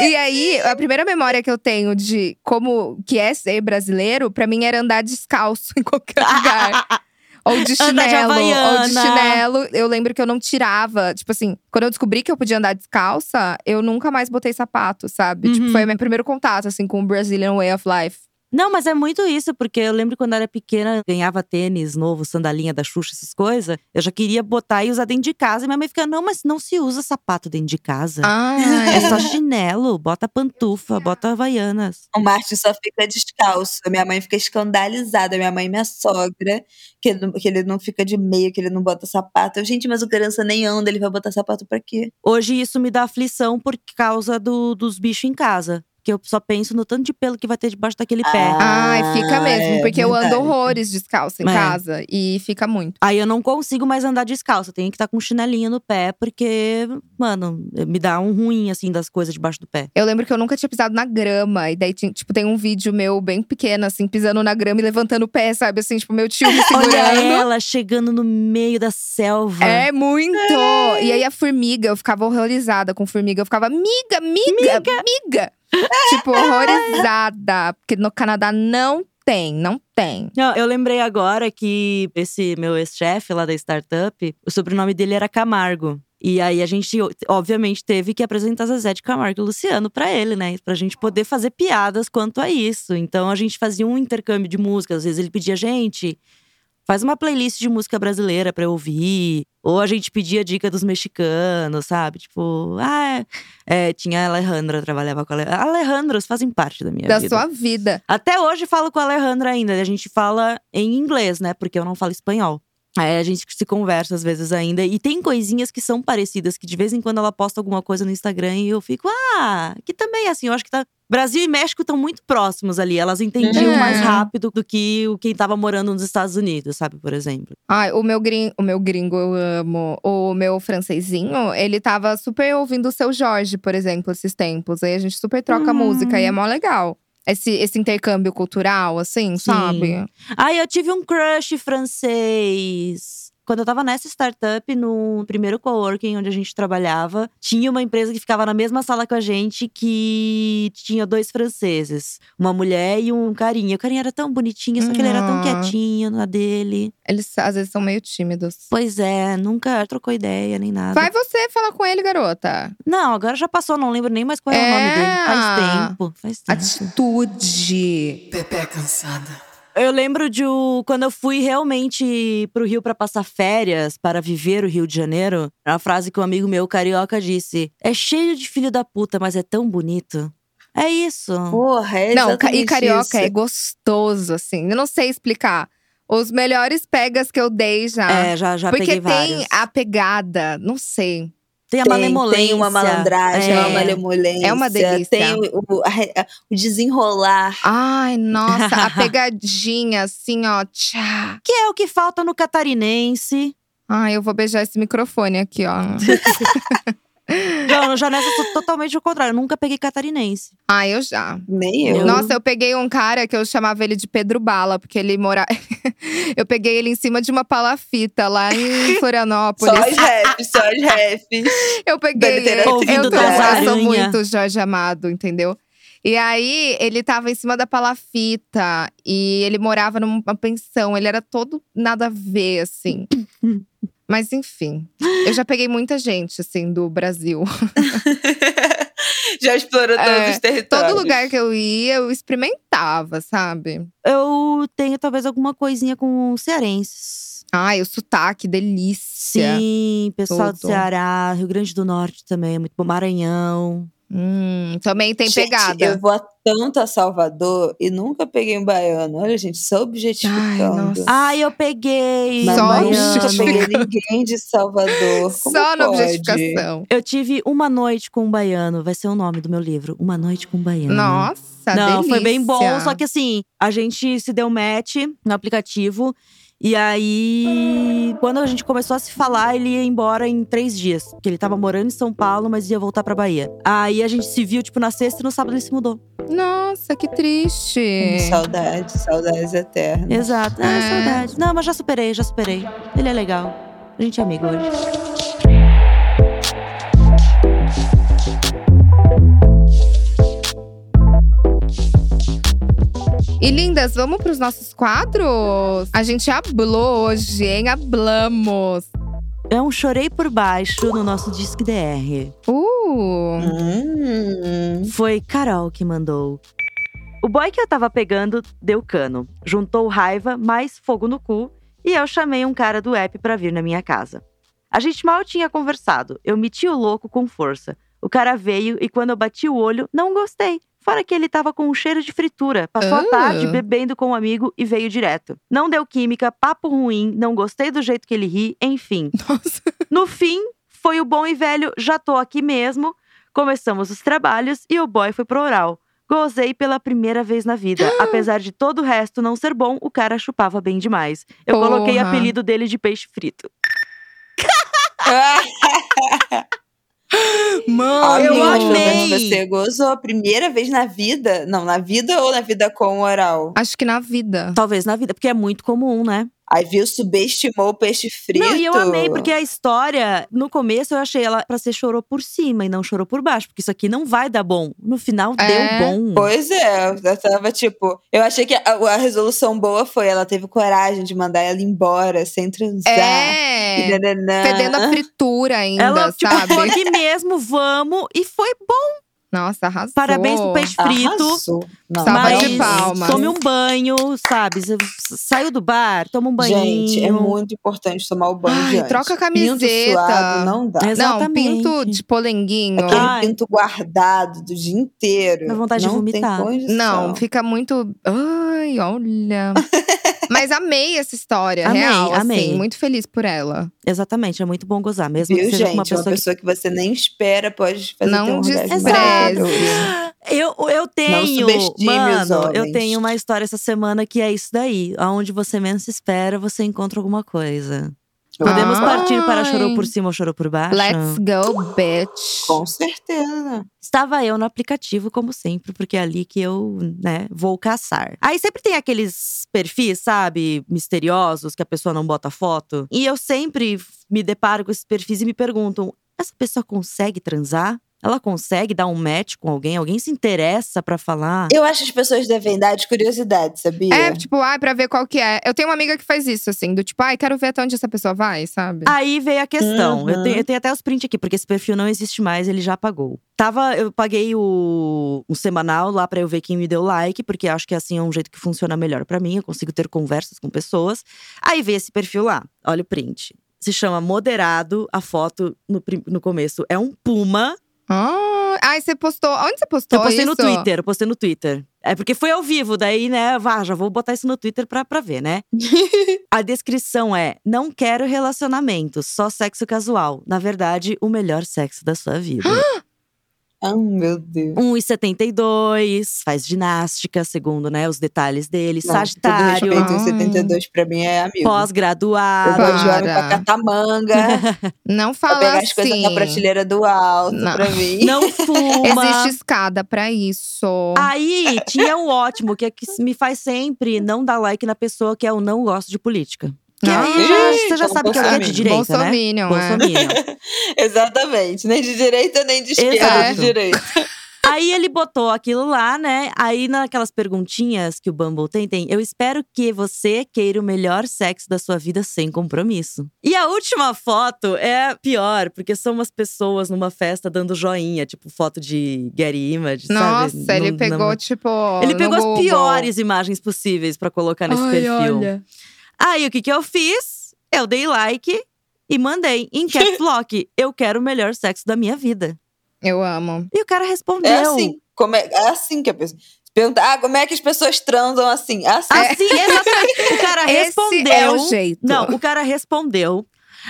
E aí, a primeira memória que eu tenho de como que é ser brasileiro, pra mim era andar descalço em qualquer lugar. Ou de Andar de chinelo, ou de chinelo. Eu lembro que eu não tirava. Tipo assim, quando eu descobri que eu podia andar descalça, eu nunca mais botei sapato, sabe? Tipo, Uhum. foi o meu primeiro contato, assim, com o Brazilian Way of Life. Não, mas é muito isso, porque eu lembro quando eu era pequena, ganhava tênis novo, sandalinha da Xuxa, essas coisas. Eu já queria botar e usar dentro de casa. E minha mãe fica, não, mas não se usa sapato dentro de casa. Ah, É só chinelo, bota pantufa, bota havaianas. O Martin só fica descalço. Minha mãe fica escandalizada. Minha mãe e minha sogra, que ele, não- que ele não fica de meio, que ele não bota sapato. Eu, gente, mas o criança nem anda, ele vai botar sapato pra quê? Hoje isso me dá aflição por causa do- dos bichos em casa. Que eu só penso no tanto de pelo que vai ter debaixo daquele pé. Ai, fica mesmo, é porque eu ando horrores descalço em É. casa e fica muito. Aí eu não consigo mais andar descalço. Eu tenho que estar com um chinelinho no pé, porque, mano, me dá um ruim, assim, das coisas debaixo do pé. Eu lembro que eu nunca tinha pisado na grama. E daí, tinha- tipo, tem um vídeo meu bem pequeno, assim, pisando na grama e levantando o pé, sabe? Assim, tipo, meu tio me Olha segurando. ela chegando no meio da selva. É muito! E aí a formiga, eu ficava horrorizada com formiga. Eu ficava, amiga, amiga, amiga! tipo, horrorizada. Porque no Canadá não tem, não tem. Não, eu lembrei agora que esse meu ex-chefe lá da startup, o sobrenome dele era Camargo. E aí a gente, obviamente, teve que apresentar Zezé de Camargo e Luciano pra ele, né? Pra gente poder fazer piadas quanto a isso. Então a gente fazia um intercâmbio de música. Às vezes ele pedia, gente, faz uma playlist de música brasileira pra eu ouvir. Ou a gente pedia dica dos mexicanos, sabe? Tipo, ah, é, tinha a Alejandra, trabalhava com a Alejandra. Alejandros fazem parte da minha da vida. sua vida. Até hoje falo com a Alejandra ainda. A gente fala em inglês, né? Porque eu não falo espanhol. Aí a gente se conversa às vezes ainda. E tem coisinhas que são parecidas, que de vez em quando ela posta alguma coisa no Instagram e eu fico, ah, que também é assim. Eu acho que tá. Brasil e México estão muito próximos ali. Elas entendiam É. mais rápido do que o quem tava morando nos Estados Unidos, sabe? Por exemplo. Ai, o meu, gring, o meu gringo eu amo. O meu francesinho, ele tava super ouvindo o seu Jorge, por exemplo, esses tempos. Aí a gente super troca Hum. música e é mó legal. Esse, esse intercâmbio cultural, assim, sabe? Ah, eu tive um crush francês. Quando eu tava nessa startup, no primeiro coworking onde a gente trabalhava, tinha uma empresa que ficava na mesma sala com a gente que tinha dois franceses. Uma mulher e um carinha. O carinha era tão bonitinho, só que ele era tão Ah. quietinho na dele. Eles às vezes são meio tímidos. Pois é, nunca trocou ideia nem nada. Vai você falar com ele, garota. Não, agora já passou, não lembro nem mais qual é, o É. nome dele. Faz tempo, faz tempo. Atitude. Pepe cansada. Eu lembro de o- quando eu fui realmente pro Rio pra passar férias, para viver o Rio de Janeiro. A frase que um amigo meu carioca disse: É cheio de filho da puta, mas é tão bonito. É isso. Porra, é Não, e carioca isso. é gostoso, assim. Eu não sei explicar. Os melhores pegas que eu dei já. É, já, já Porque peguei tem vários. a pegada, não sei. Tem a Tem, malemolência. tem uma malandragem, é. uma malemolência. É uma delícia. Tem o, o- a o desenrolar. Ai, nossa, a pegadinha, assim, ó. Tchá. Que é o que falta no catarinense. Ai, eu vou beijar esse microfone aqui, ó. Já, já nessa, eu sou totalmente o contrário. Eu nunca peguei catarinense. Ai, eu já. Nem eu. Nossa, eu peguei um cara que eu chamava ele de Pedro Bala, porque ele mora. eu peguei ele em cima de uma palafita lá em Só Florianópolis. as raps, só as raps. Eu peguei ele. Eu, eu sou muito Jorge Amado, entendeu? E aí, ele tava em cima da palafita e ele morava numa pensão. Ele era todo nada a ver, assim. Mas enfim, eu já peguei muita gente, assim, do Brasil. Já explorou todos É, os territórios. Todo lugar que eu ia, eu experimentava, sabe? Eu tenho talvez alguma coisinha com cearenses. Ai, o sotaque, delícia. Sim, pessoal do. Ceará, Rio Grande do Norte também, é muito bom. Maranhão. Hum, também tem Gente, pegada. Eu vou a tanto a Salvador e nunca peguei um baiano. Olha, gente, só objetificando. nossa. Ai, eu peguei. Mas Só nunca peguei ninguém de Salvador. Como Só na pode? objetificação. Eu tive uma noite com um baiano, vai ser o nome do meu livro. Uma noite com um baiano. Nossa, Não, foi bem bom, delícia. só que assim, a gente se deu match no aplicativo. E aí, quando a gente começou a se falar, ele ia embora em três dias. Porque ele tava morando em São Paulo, mas ia voltar pra Bahia. Aí a gente se viu, tipo, na sexta e no sábado ele se mudou. Nossa, que triste. Saudades, saudades eternas. Exato. Ah, É. saudade. Não, mas já superei, já superei. Ele é legal. A gente é amigo hoje. E lindas, vamos pros nossos quadros? A gente hablou hoje, hein? Hablamos. É um chorei por baixo no nosso Disque DR. Uh! Hum. Foi Carol que mandou. O boy que eu tava pegando deu cano, juntou raiva mais fogo no cu e eu chamei um cara do app pra vir na minha casa. A gente mal tinha conversado, eu meti o louco com força. O cara veio e quando eu bati o olho, não gostei. Fora que ele tava com um cheiro de fritura. Passou a Ah. tarde bebendo com um amigo e veio direto. Não deu química, papo ruim, não gostei do jeito que ele ri, enfim. Nossa. No fim, foi o bom e velho, já tô aqui mesmo. Começamos os trabalhos e o boy foi pro oral. Gozei pela primeira vez na vida. Apesar de todo o resto não ser bom, o cara chupava bem demais. Eu Porra. coloquei apelido dele de peixe frito. Mano, Eu amei. Você gozou a primeira vez na vida? Não, na vida ou na vida com oral? Acho que na vida. Talvez na vida, porque é muito comum, né? Aí viu, subestimou o peixe frito. Não, e eu amei, porque a história, no começo eu achei ela pra ser chorou por cima e não chorou por baixo, porque isso aqui não vai dar bom. No final É. deu bom. Pois é, eu tava tipo. Eu achei que a, a resolução boa foi ela teve coragem de mandar ela embora sem transar. É. E nananã. Fedendo a fritura ainda, Ela, tipo, sabe? aqui mesmo, vamos. E foi bom. Nossa, arrasou. Parabéns pro peixe frito. Arrasou. Não, Salva Mas de palmas. tome um banho, sabe? Saiu do bar, toma um banhinho. Gente, é muito importante tomar o banho Ai, de antes. troca a Pinto camiseta. suado não dá. Exato. Não, Exatamente. pinto de polenguinho. Aquele Ai. pinto guardado do dia inteiro. Dá vontade de não vomitar. Tem condição. Não, fica muito. Ai, olha. Mas amei essa história, Amei, real. amei. Assim, muito feliz por ela. Exatamente, é muito bom gozar. Mesmo Viu, que seja gente? uma Uma pessoa, pessoa, que... você nem espera pode fazer Não um despreze. que. Eu, eu tenho. mano, eu tenho uma história essa semana que é isso daí. Aonde você menos se espera, você encontra alguma coisa. Podemos partir para chorou por cima ou chorou por baixo? Let's go, bitch. Com certeza. Estava eu no aplicativo, como sempre, porque é ali que eu, né, vou caçar. Aí sempre tem aqueles perfis, sabe, misteriosos, que a pessoa não bota foto. E eu sempre me deparo com esses perfis e me perguntam: essa pessoa consegue transar? Ela consegue dar um match com alguém? Alguém se interessa pra falar? Eu acho que as pessoas devem dar de curiosidade, sabia? É, tipo, ai, pra ver qual que é. Eu tenho uma amiga que faz isso, assim, do tipo, ai, quero ver até onde essa pessoa vai, sabe? Aí veio a questão. Eu, Uhum. tenho, eu tenho até os prints aqui, porque esse perfil não existe mais, ele já apagou. Tava, eu paguei o, o semanal lá pra eu ver quem me deu like, porque acho que assim é um jeito que funciona melhor pra mim. Eu consigo ter conversas com pessoas. Aí veio esse perfil lá. Olha o print. Se chama Moderado. A foto no, no começo é um puma. Ah, ai, você postou. Onde você postou eu postei no isso? Twitter, eu postei no Twitter. É porque foi ao vivo, daí, né, vá, já vou botar isso no Twitter pra, pra ver, né? a descrição é: não quero relacionamento, só sexo casual. Na verdade, o melhor sexo da sua vida. Ah, meu Deus. 1,72, faz ginástica, segundo, né, os detalhes dele. Não, Sagitário, Todo respeito, Ah. em 72 pra mim é amigo. Eu pós-graduado. homem Para. pra catar manga, Não fala pegar assim. as coisas na prateleira do alto Não. pra mim. Não fuma. Existe escada pra isso. Aí tinha o ótimo, que é que me faz sempre não dar like na pessoa que é o não gosto de política. Que Ah, aí já- você já então sabe que é de Bolsominion. direita, né? Bolsominion, é. Exatamente. Nem de direita, nem de esquerda, Exato. de direita. Aí ele botou aquilo lá, né? Aí naquelas perguntinhas que o Bumble tem, tem. Eu espero que você queira o melhor sexo da sua vida sem compromisso. E a última foto é pior, porque são umas pessoas numa festa dando joinha, tipo foto de Getty Image, Nossa, sabe? ele Não- pegou, tipo. Ele no pegou as Google. piores imagens possíveis pra colocar nesse Ai, perfil. olha. Aí o que que eu fiz? Eu dei like e mandei em caps lock. eu quero o melhor sexo da minha vida. Eu amo. E o cara respondeu. É assim. Como é, é assim que a pessoa. Pergunta, ah, como é que as pessoas transam assim? É assim. Assim, exatamente. O cara respondeu. É o jeito. Não, o cara respondeu.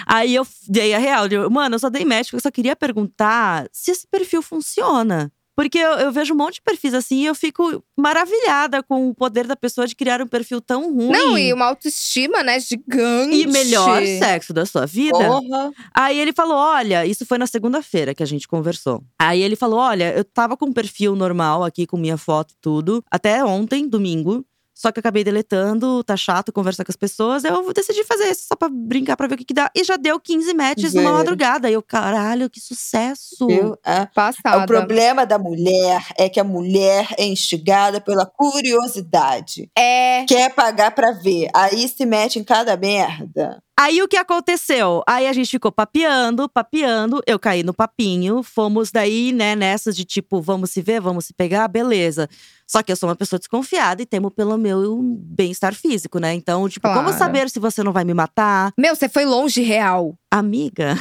Aí eu dei a real. Eu, Mano, eu só dei match, porque eu só queria perguntar se esse perfil funciona. Porque eu, eu vejo um monte de perfis assim e eu fico maravilhada com o poder da pessoa de criar um perfil tão ruim. Não, e uma autoestima, né, gigante. E melhor sexo da sua vida. Porra. Aí ele falou: olha, isso foi na segunda-feira que a gente conversou. Aí ele falou: olha, eu tava com um perfil normal aqui, com minha foto e tudo, até ontem, domingo. Só que eu acabei deletando, tá chato conversar com as pessoas. Eu decidi fazer isso só pra brincar, pra ver o que, que dá. E já deu 15 matches numa madrugada. E eu, caralho, que sucesso! Viu? Ah, Passada. O problema da mulher é que a mulher é instigada pela curiosidade. É. Quer pagar pra ver. Aí se mete em cada merda. Aí o que aconteceu? Aí a gente ficou papeando, papeando. Eu caí no papinho. Fomos daí, né, nessas de tipo, vamos se ver, vamos se pegar, beleza. Só que eu sou uma pessoa desconfiada e temo pelo meu bem-estar físico, né? Então, tipo, como Claro. saber se você não vai me matar? Meu, você foi longe real. Amiga,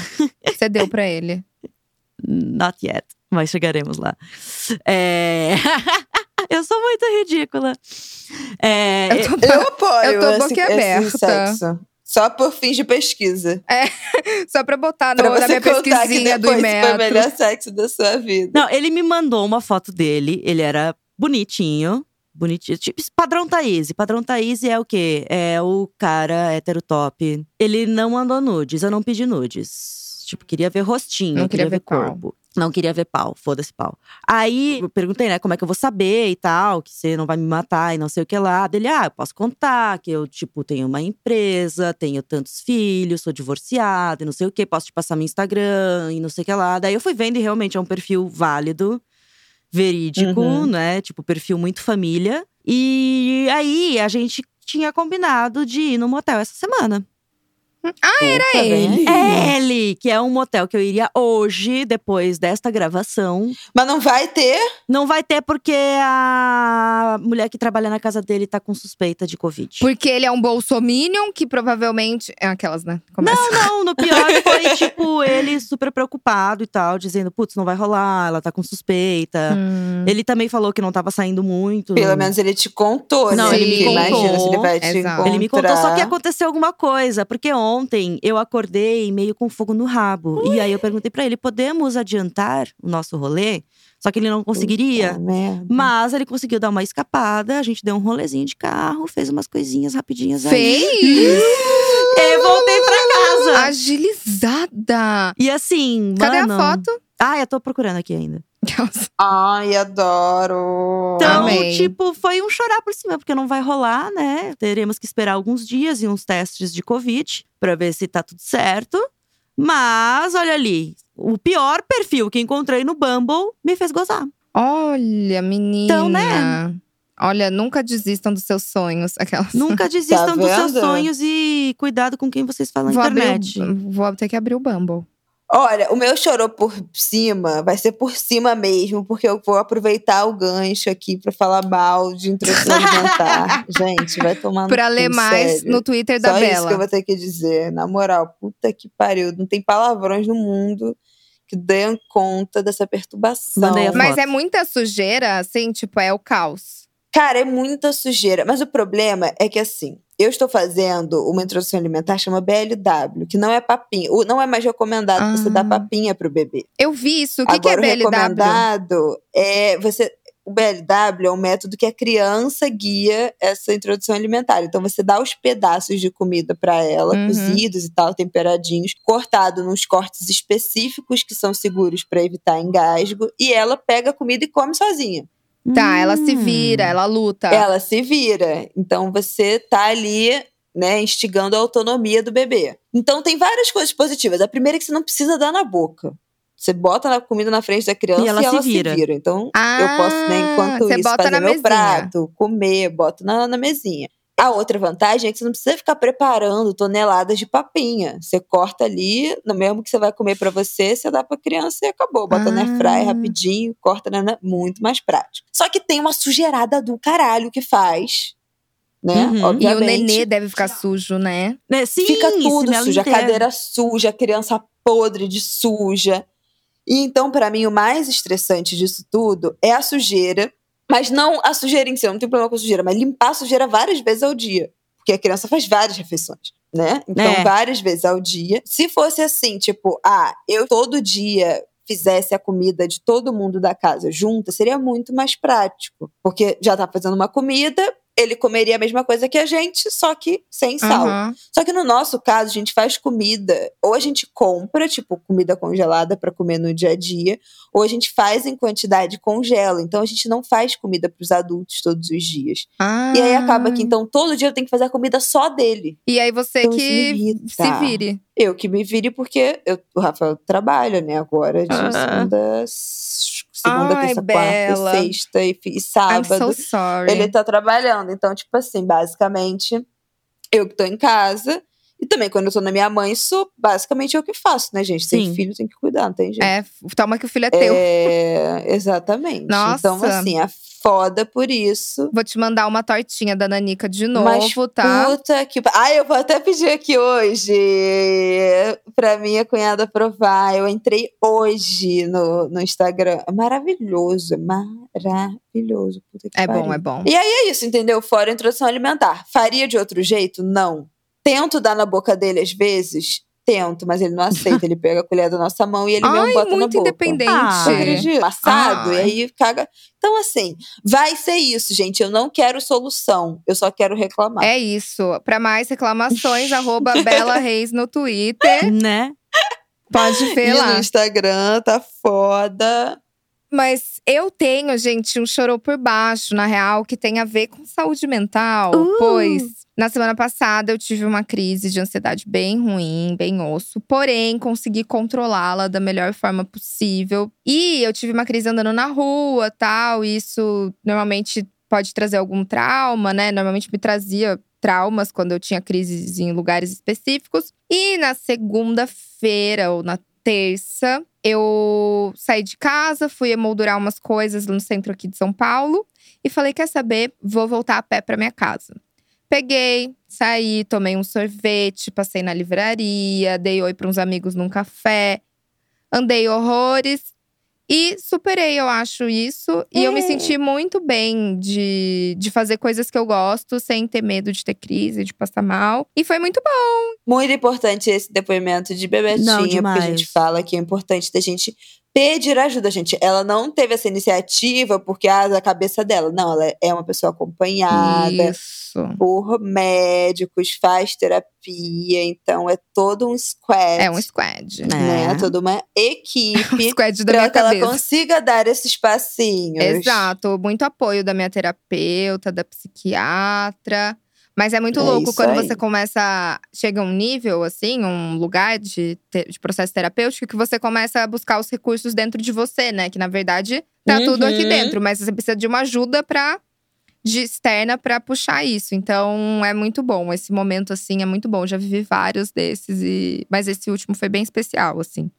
Você deu pra ele. not yet. Mas chegaremos lá. É. eu sou muito ridícula. É, Eu tô- Eu apoio Eu tô esse, boquiaberta. esse sexo. Só por fins de pesquisa. Só pra botar Pra na você minha pesquisinha do depois foi o Imetro. melhor sexo da sua vida. Não, ele me mandou uma foto dele. Ele era bonitinho. Bonitinho. Tipo, padrão Thaís. Padrão Thaís é o quê? É o cara hétero top. Ele não mandou nudes. Eu não pedi nudes. Tipo, queria ver rostinho. Não queria, queria ver ver corpo. Não queria ver pau. Foda-se pau. Aí eu perguntei, né, como é que eu vou saber e tal, que você não vai me matar e não sei o que lá. Dele, ah, eu posso contar que eu, tipo, tenho uma empresa, tenho tantos filhos, sou divorciada e não sei o que, posso te passar meu Instagram e não sei o que lá. Daí eu fui vendo e realmente é um perfil válido, verídico, Uhum. né? Tipo, perfil muito família. E aí a gente tinha combinado de ir no motel essa semana. Ah, era ele. É ele, que é um motel que eu iria hoje, depois desta gravação. Mas não vai ter? Não vai ter porque a mulher que trabalha na casa dele tá com suspeita de Covid. Porque ele é um bolsominion que provavelmente. É aquelas, né? Começa. Não, não, no pior foi, tipo, ele super preocupado e tal, dizendo, putz, não vai rolar, ela tá com suspeita. Hum. Ele também falou que não tava saindo muito. Pelo menos ele te contou, Não, né? ele me Porque Imagina contou. se ele vai te Exato. encontrar. Ele me contou, só que aconteceu alguma coisa. Porque ontem eu acordei meio com fogo no rabo. E aí eu perguntei pra ele: podemos adiantar o nosso rolê? Só que ele não conseguiria. Mas ele conseguiu dar uma escapada, a gente deu um rolezinho de carro, fez umas coisinhas rapidinhas aí. Fez! E voltei pra casa. Agilizada! E assim, Cadê mano. a foto? Ah, eu tô procurando aqui ainda. Ai, adoro. Então, Amei. tipo, foi um chorar por cima, porque não vai rolar, né? Teremos que esperar alguns dias e uns testes de Covid pra ver se tá tudo certo. Mas, olha ali, o pior perfil que encontrei no Bumble me fez gozar. Olha, menina. Então, né? Olha, nunca desistam dos seus sonhos. Aquelas. Nunca desistam dos seus sonhos e cuidado com quem vocês falam na Vou, abrir internet. o, vou ter que abrir o Bumble. Olha, o meu chorou por cima, vai ser por cima mesmo, porque eu vou aproveitar o gancho aqui pra falar mal de introdução alimentar. Gente, vai tomar no Pra ler mais sério. no Twitter da Só isso que eu Bela. vou ter que dizer. Na moral, puta que pariu. Não tem palavrões no mundo que deem conta dessa perturbação. Mas é muita sujeira, assim, tipo, é o caos. Cara, é muita sujeira. Mas o problema é que, assim, eu estou fazendo uma introdução alimentar chama BLW, que não é papinha. O- Não é mais recomendado você Ah. dar papinha pro bebê. Eu vi isso. O que, Agora, que é o BLW? recomendado é você. O BLW é um método que a criança guia essa introdução alimentar. Então, você dá os pedaços de comida para ela, Uhum. cozidos e tal, temperadinhos, cortado nos cortes específicos que são seguros para evitar engasgo, e ela pega a comida e come sozinha. Tá, ela se Hum. vira, ela luta. Ela se vira. Então, você tá ali. Né, instigando a autonomia do bebê. Então tem várias coisas positivas. A primeira é que você não precisa dar na boca. Você bota a comida na frente da criança E ela se vira. Então, Ah, eu posso, né, enquanto você isso, bota fazer na meu mesinha. prato, comer, boto na, na mesinha. A outra vantagem é que você não precisa ficar preparando toneladas de papinha. Você corta ali, no mesmo que você vai comer pra você, você dá pra criança e acabou. Bota na Ah. airfryer rapidinho, corta na, na- muito mais prático. Só que tem uma sujeirada do caralho que faz, né? Uhum. E o nenê deve ficar sujo, né? Né, Sim, Fica tudo sujo, a inteiro. cadeira suja, a criança podre de suja. E então, pra mim, o mais estressante disso tudo é a sujeira, mas não a sujeira em si, eu não tenho problema com a sujeira, mas limpar a sujeira várias vezes ao dia. Porque a criança faz várias refeições, né? Então, É. várias vezes ao dia. Se fosse assim, tipo, ah, eu todo dia fizesse a comida de todo mundo da casa junta, seria muito mais prático. Porque já tá fazendo uma comida, ele comeria a mesma coisa que a gente, só que sem sal. Aham. Só que no nosso caso, a gente faz comida, ou a gente compra, tipo, comida congelada para comer no dia a dia, ou a gente faz em quantidade e congela. Então a gente não faz comida para os adultos todos os dias. Ah. E aí acaba que então todo dia eu tenho que fazer a comida só dele. E aí você Então, que se vire. Eu que me vire porque eu- o Rafael trabalha, né, agora de Ah. segunda, segunda, Ai, terça, Bela. quarta, sexta e, e I'm sábado. so sorry. Ele tá trabalhando. Então, tipo assim, basicamente, eu que tô em casa. E também, quando eu tô na minha mãe, isso basicamente é o que faço, né, gente? Tem Sim. filho, tem que cuidar, não tem jeito. É, toma que o filho é teu. É, exatamente. Nossa. Então, assim, é foda por isso. Vou te mandar uma tortinha da Nanica de novo, Mas tá? puta que. Ah, eu vou até pedir aqui hoje pra minha cunhada provar. Eu entrei hoje no, no Instagram. É maravilhoso, é maravilhoso. Puta que É bom, pariu. é bom. E aí é isso, entendeu? Fora a introdução alimentar. Faria de outro jeito? Não. Tento dar na boca dele às vezes? Tento, mas ele não aceita. ele pega a colher da nossa mão e ele mesmo Ai, bota na muito boca. independente. Ah? Passado, e Ai. aí caga. Então, assim, vai ser isso, gente. Eu não quero solução, eu só quero reclamar. É isso. Pra mais reclamações, arroba Bela Reis no Twitter. Né? Pode ver e lá. no Instagram, tá foda. Mas eu tenho, gente, um chorou por baixo, na real, que tem a ver com saúde mental. Uh! Pois na semana passada eu tive uma crise de ansiedade bem ruim, bem osso. Porém, consegui controlá-la da melhor forma possível. E eu tive uma crise andando na rua, tal. E isso normalmente pode trazer algum trauma, né? Normalmente me trazia traumas quando eu tinha crises em lugares específicos. E na segunda-feira ou na terça, eu saí de casa, fui emoldurar umas coisas no centro aqui de São Paulo e falei: quer saber? Vou voltar a pé para minha casa. Peguei, saí, tomei um sorvete, passei na livraria, dei oi para uns amigos num café, andei horrores e superei, eu acho, isso. E eu me senti muito bem de, de fazer coisas que eu gosto, sem ter medo de ter crise, de passar mal. E foi muito bom. Muito importante esse depoimento de Bebetinha, Não, porque a gente fala que é importante da gente pedir ajuda, gente. Ela não teve essa iniciativa porque ah, da cabeça dela. Não, ela é uma pessoa acompanhada Isso. por médicos, faz terapia, então é todo um squad. É um squad. né? É. Toda uma Um equipe squad da para minha que ela cabeça. consiga dar esses passinhos. Exato, muito apoio da minha terapeuta, da psiquiatra. Mas é muito É louco quando aí. você começa. Chega a um nível, assim, um lugar de, te- de processo terapêutico, que você começa a buscar os recursos dentro de você, né? Que na verdade tá tudo aqui Uhum. dentro, mas você precisa de uma ajuda pra, de externa pra puxar isso. Então é muito bom. Esse momento, assim, é muito bom. Já vivi vários desses, e... mas esse último foi bem especial, assim.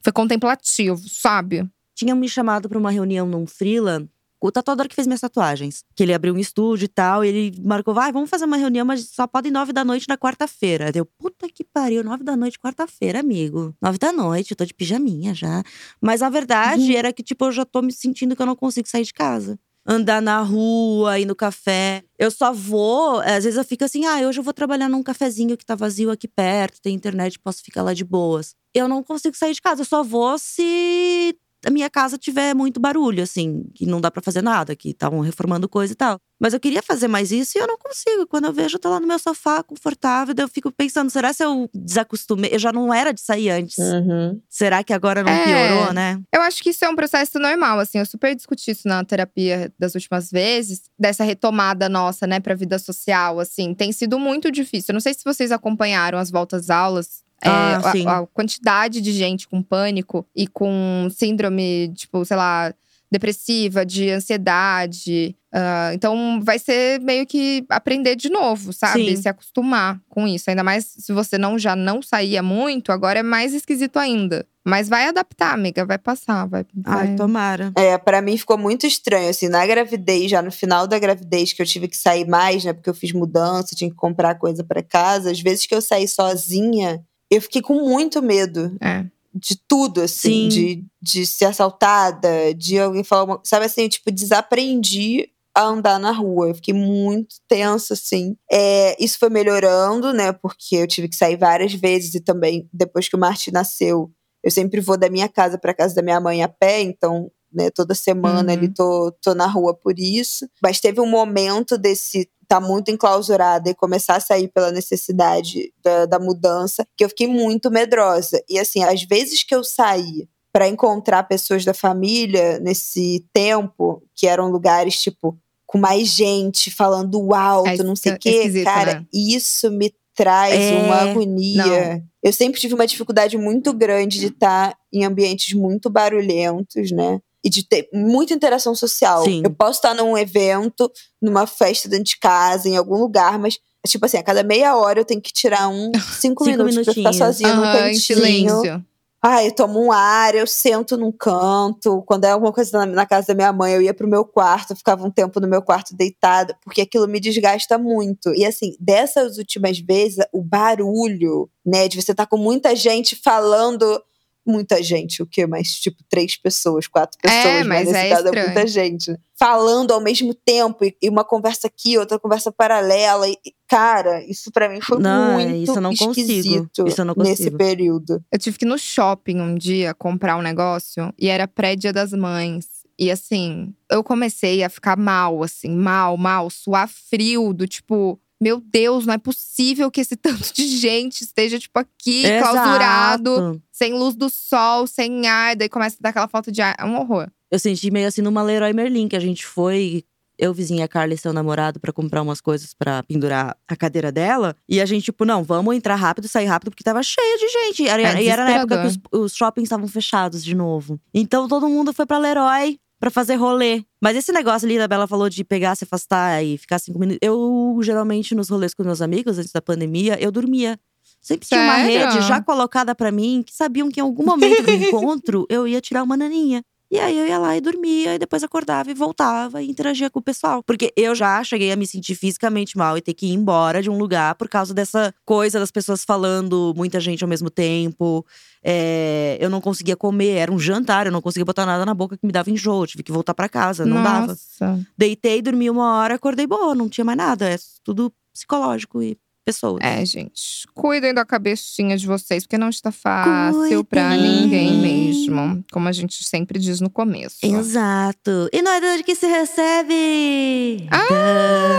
Foi contemplativo, sabe? Tinham me chamado pra uma reunião num freela. O tatuador que fez minhas tatuagens. Que ele abriu um estúdio e tal. E ele marcou, vai, vamos fazer uma reunião, mas só podem nove da noite na quarta-feira. Deu, puta que pariu, nove da noite, quarta-feira, amigo. Nove da noite, eu tô de pijaminha já. Mas a verdade Uhum. era que, tipo, eu já tô me sentindo que eu não consigo sair de casa. Andar na rua, ir no café. Eu só vou, às vezes eu fico assim, ah, hoje eu vou trabalhar num cafezinho que tá vazio aqui perto, tem internet, posso ficar lá de boas. Eu não consigo sair de casa, eu só vou se a minha casa tiver muito barulho, assim, que não dá pra fazer nada, que estavam reformando coisa e tal. Mas eu queria fazer mais isso e eu não consigo. Quando eu vejo, eu tô lá no meu sofá, confortável, daí eu fico pensando, será se eu desacostumei? Eu já não era de sair antes. Uhum. Será que agora não É. piorou, né? Eu acho que isso é um processo normal, assim. Eu super discuti isso na terapia das últimas vezes, dessa retomada nossa, né, pra vida social, assim. Tem sido muito difícil. Eu não sei se vocês acompanharam as voltas àulas. é, Ah, a- sim. a, quantidade de gente com pânico e com síndrome, tipo, sei lá, depressiva, de ansiedade. Ah, então vai ser meio que aprender de novo, sabe? Sim. Se acostumar com isso. Ainda mais se você não já não saía muito, agora é mais esquisito ainda. Mas vai adaptar, amiga, vai passar, vai. vai... Ai, tomara. É, pra mim ficou muito estranho, assim, na gravidez, já no final da gravidez, que eu tive que sair mais, né, porque eu fiz mudança, tinha que comprar coisa pra casa. Às vezes que eu saí sozinha, eu fiquei com muito medo É. de tudo, assim, Sim. de, de ser assaltada, de alguém falar uma. Sabe assim, eu, tipo, desaprendi a andar na rua. Eu fiquei muito tensa, assim. É, isso foi melhorando, né? Porque eu tive que sair várias vezes e também, depois que o Martin nasceu, eu sempre vou da minha casa pra casa da minha mãe a pé, então. Né, toda semana Uhum. ali tô, tô na rua por isso. Mas teve um momento desse tá muito enclausurada e começar a sair pela necessidade da, da mudança, que eu fiquei muito medrosa. E assim, às vezes que eu saí para encontrar pessoas da família nesse tempo, que eram lugares tipo com mais gente falando alto, É não sei o esqui- quê, cara, né? isso me traz É, uma agonia. Eu sempre tive uma dificuldade muito grande de estar em ambientes muito barulhentos, né? E de ter muita interação social. Sim. Eu posso estar num evento, numa festa dentro de casa, em algum lugar, mas Tipo assim, a cada meia hora eu tenho que tirar um cinco, Cinco minutos pra ficar sozinha no Aham, em cantinho. silêncio. Ai, eu tomo um ar, eu sento num canto. Quando é alguma coisa na, na casa da minha mãe, eu ia pro meu quarto, ficava um tempo no meu quarto deitada, porque aquilo me desgasta muito. E assim, dessas últimas vezes, o barulho, né, de você estar com muita gente falando. Muita gente, o quê? Mas, tipo, três pessoas, quatro pessoas, É, mas nesse é caso estranho. é muita gente. né? Falando ao mesmo tempo, e, e uma conversa aqui, outra conversa paralela. E, cara, isso pra mim foi Não, muito isso eu não consigo. esquisito Isso eu não nesse consigo. período. Eu tive que ir no shopping um dia comprar um negócio e era pré-dia das mães. E assim, eu comecei a ficar mal, assim, mal, mal, suar frio, do tipo, meu Deus, não é possível que esse tanto de gente esteja, tipo, aqui, clausurado, Exato. sem luz do sol, sem ar, daí começa a dar aquela falta de ar. É um horror. Eu senti meio assim numa Leroy Merlin, que a gente foi. Eu, vizinha, a Carla e seu namorado pra comprar umas coisas pra pendurar a cadeira dela. E a gente, tipo, não, vamos entrar rápido, sair rápido, porque tava cheio de gente. E era, É e era na época que os, os shoppings estavam fechados de novo. Então todo mundo foi pra Leroy pra fazer rolê. Mas esse negócio ali, a Bela falou de pegar, se afastar e ficar cinco minutos. Eu, geralmente, nos rolês com meus amigos, antes da pandemia, eu dormia. Sempre tinha uma Sério? rede já colocada pra mim, que sabiam que em algum momento do encontro eu ia tirar uma naninha. E aí eu ia lá e dormia, e depois acordava e voltava e interagia com o pessoal. Porque eu já cheguei a me sentir fisicamente mal e ter que ir embora de um lugar por causa dessa coisa das pessoas falando, muita gente ao mesmo tempo. É, eu não conseguia comer, era um jantar, eu não conseguia botar nada na boca que me dava enjoo, tive que voltar pra casa, não dava. Nossa. Deitei, dormi uma hora, acordei boa, não tinha mais nada. É tudo psicológico e pessoas. É, gente. Cuidem da cabecinha de vocês, porque não está fácil pra Cuidem. ninguém mesmo. Como a gente sempre diz no começo. Exato. E não é dando que se recebe. Ah!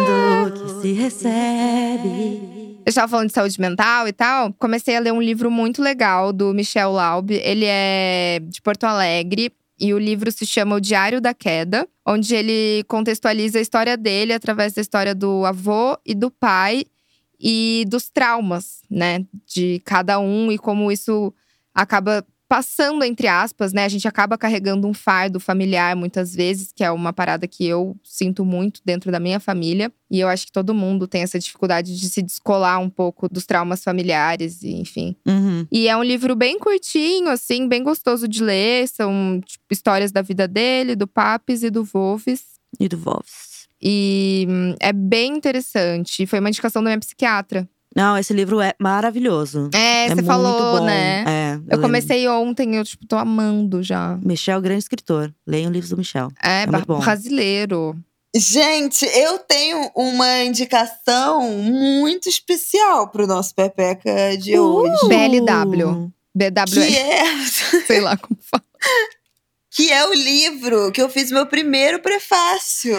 Dando que se recebe. Eu estava falando de saúde mental e tal. Comecei a ler um livro muito legal do Michel Laub. Ele é de Porto Alegre. E o livro se chama O Diário da Queda, onde ele contextualiza a história dele através da história do avô e do pai e dos traumas, né, de cada um e como isso acaba passando entre aspas, né? A gente acaba carregando um fardo familiar muitas vezes, que é uma parada que eu sinto muito dentro da minha família, e eu acho que todo mundo tem essa dificuldade de se descolar um pouco dos traumas familiares e enfim. Uhum. E é um livro bem curtinho, assim, bem gostoso de ler. São tipo, histórias da vida dele, do Papis e do Wolves. E do Wolves. E hum, é bem interessante. Foi uma indicação da minha psiquiatra. Não, esse livro é maravilhoso. É, é você muito falou, bom. né? É, Eu lembro. comecei ontem, eu, tipo, tô amando já. Michel, grande escritor. Leiam livros do Michel. É, É bom. brasileiro. Gente, eu tenho uma indicação muito especial pro nosso Pepeca de hoje. BLW. Que BWS, é, sei lá como fala. que é o livro que eu fiz meu primeiro prefácio.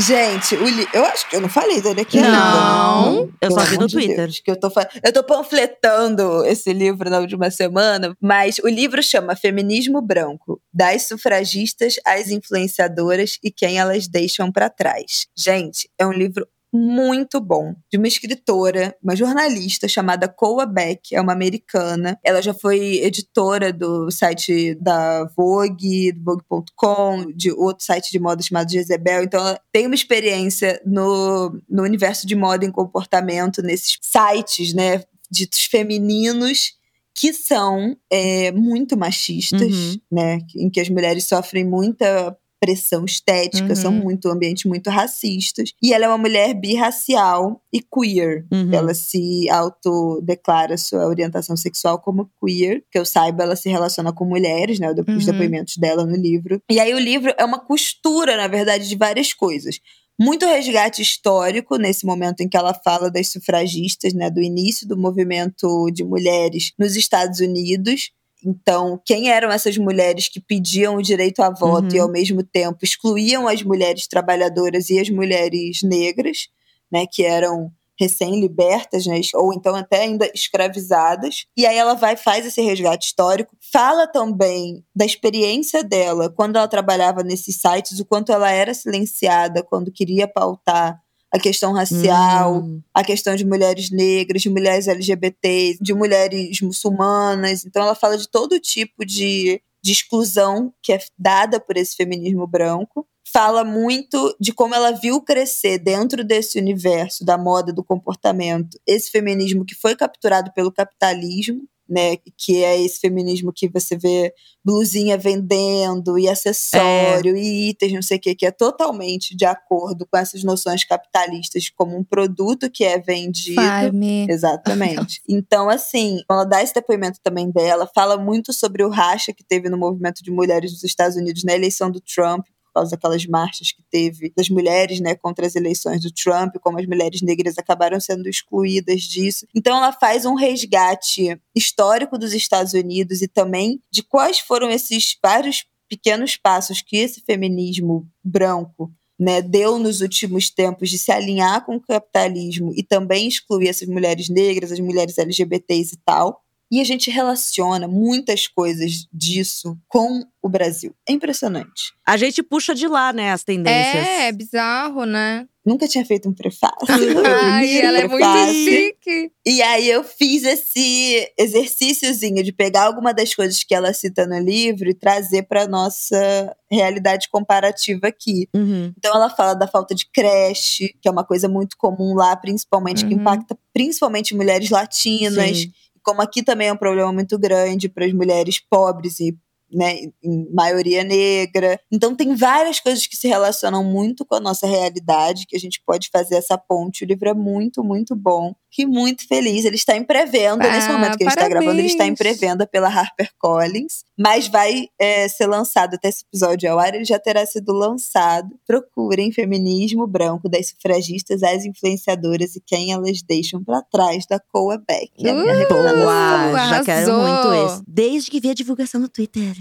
Gente, o li... eu acho que eu não falei dele aqui ainda. Não. Eu só vi no de Twitter. Deus, que eu, tô fa- eu tô panfletando esse livro na última semana, mas o livro chama Feminismo Branco: Das sufragistas às influenciadoras e quem elas deixam pra trás. Gente, é um livro muito bom, de uma escritora, uma jornalista chamada Koa Beck, é uma americana. Ela já foi editora do site da Vogue, do Vogue.com, de outro site de moda chamado Jezebel. Então, ela tem uma experiência no, no universo de moda e comportamento, nesses sites, né, ditos femininos, que são é, muito machistas, Uhum. né, em que as mulheres sofrem muita pressão estética, Uhum. são muito ambientes muito racistas. E ela é uma mulher birracial e queer. Uhum. Ela se autodeclara sua orientação sexual como queer. Que eu saiba, ela se relaciona com mulheres, né? Os Uhum. depoimentos dela no livro. E aí o livro é uma costura, na verdade, de várias coisas. Muito resgate histórico nesse momento em que ela fala das sufragistas, né, do início do movimento de mulheres nos Estados Unidos. Então, quem eram essas mulheres que pediam o direito a voto Uhum. e, ao mesmo tempo, excluíam as mulheres trabalhadoras e as mulheres negras, né, que eram recém-libertas, né, ou então até ainda escravizadas. E aí ela vai faz esse resgate histórico, fala também da experiência dela quando ela trabalhava nesses sites, o quanto ela era silenciada quando queria pautar a questão racial, Hum. a questão de mulheres negras, de mulheres LGBT, de mulheres muçulmanas. Então ela fala de todo tipo de, de exclusão que é dada por esse feminismo branco. fala muito de como ela viu crescer dentro desse universo da moda, do comportamento, esse feminismo que foi capturado pelo capitalismo, né, que é esse feminismo que você vê blusinha vendendo e acessório é. e itens, não sei o que, que é totalmente de acordo com essas noções capitalistas como um produto que é vendido. Farme. Exatamente. então, assim, ela dá esse depoimento também dela, fala muito sobre o racha que teve no movimento de mulheres dos Estados Unidos na eleição do Trump, causa daquelas marchas que teve das mulheres, né, contra as eleições do Trump, como as mulheres negras acabaram sendo excluídas disso. Então ela faz um resgate histórico dos Estados Unidos e também de quais foram esses vários pequenos passos que esse feminismo branco né, deu nos últimos tempos de se alinhar com o capitalismo e também excluir essas mulheres negras, as mulheres LGBTs e tal. E a gente relaciona muitas coisas disso com o Brasil. É impressionante. A gente puxa de lá, né, as tendências. É, é bizarro, né? Nunca tinha feito um prefácio. Ai, ela é muito chique. E aí eu fiz esse exercíciozinho de pegar alguma das coisas que ela cita no livro e trazer para nossa realidade comparativa aqui. Uhum. Então ela fala da falta de creche, que é uma coisa muito comum lá, principalmente uhum. que impacta principalmente mulheres latinas. Sim como aqui também é um problema muito grande para as mulheres pobres e né, em maioria negra. Então tem várias coisas que se relacionam muito com a nossa realidade, que a gente pode fazer essa ponte. O livro é muito, muito bom. Que muito feliz. Ele está em pré-venda. Ah, nesse momento que gente está gravando, ele está em pré-venda pela HarperCollins. Mas vai é, ser lançado até esse episódio ao ar, ele já terá sido lançado. Procurem Feminismo Branco das Sufragistas, as influenciadoras e quem elas deixam para trás da Coa Beck. É uh, boa, já quero muito esse. Desde que vi a divulgação no Twitter.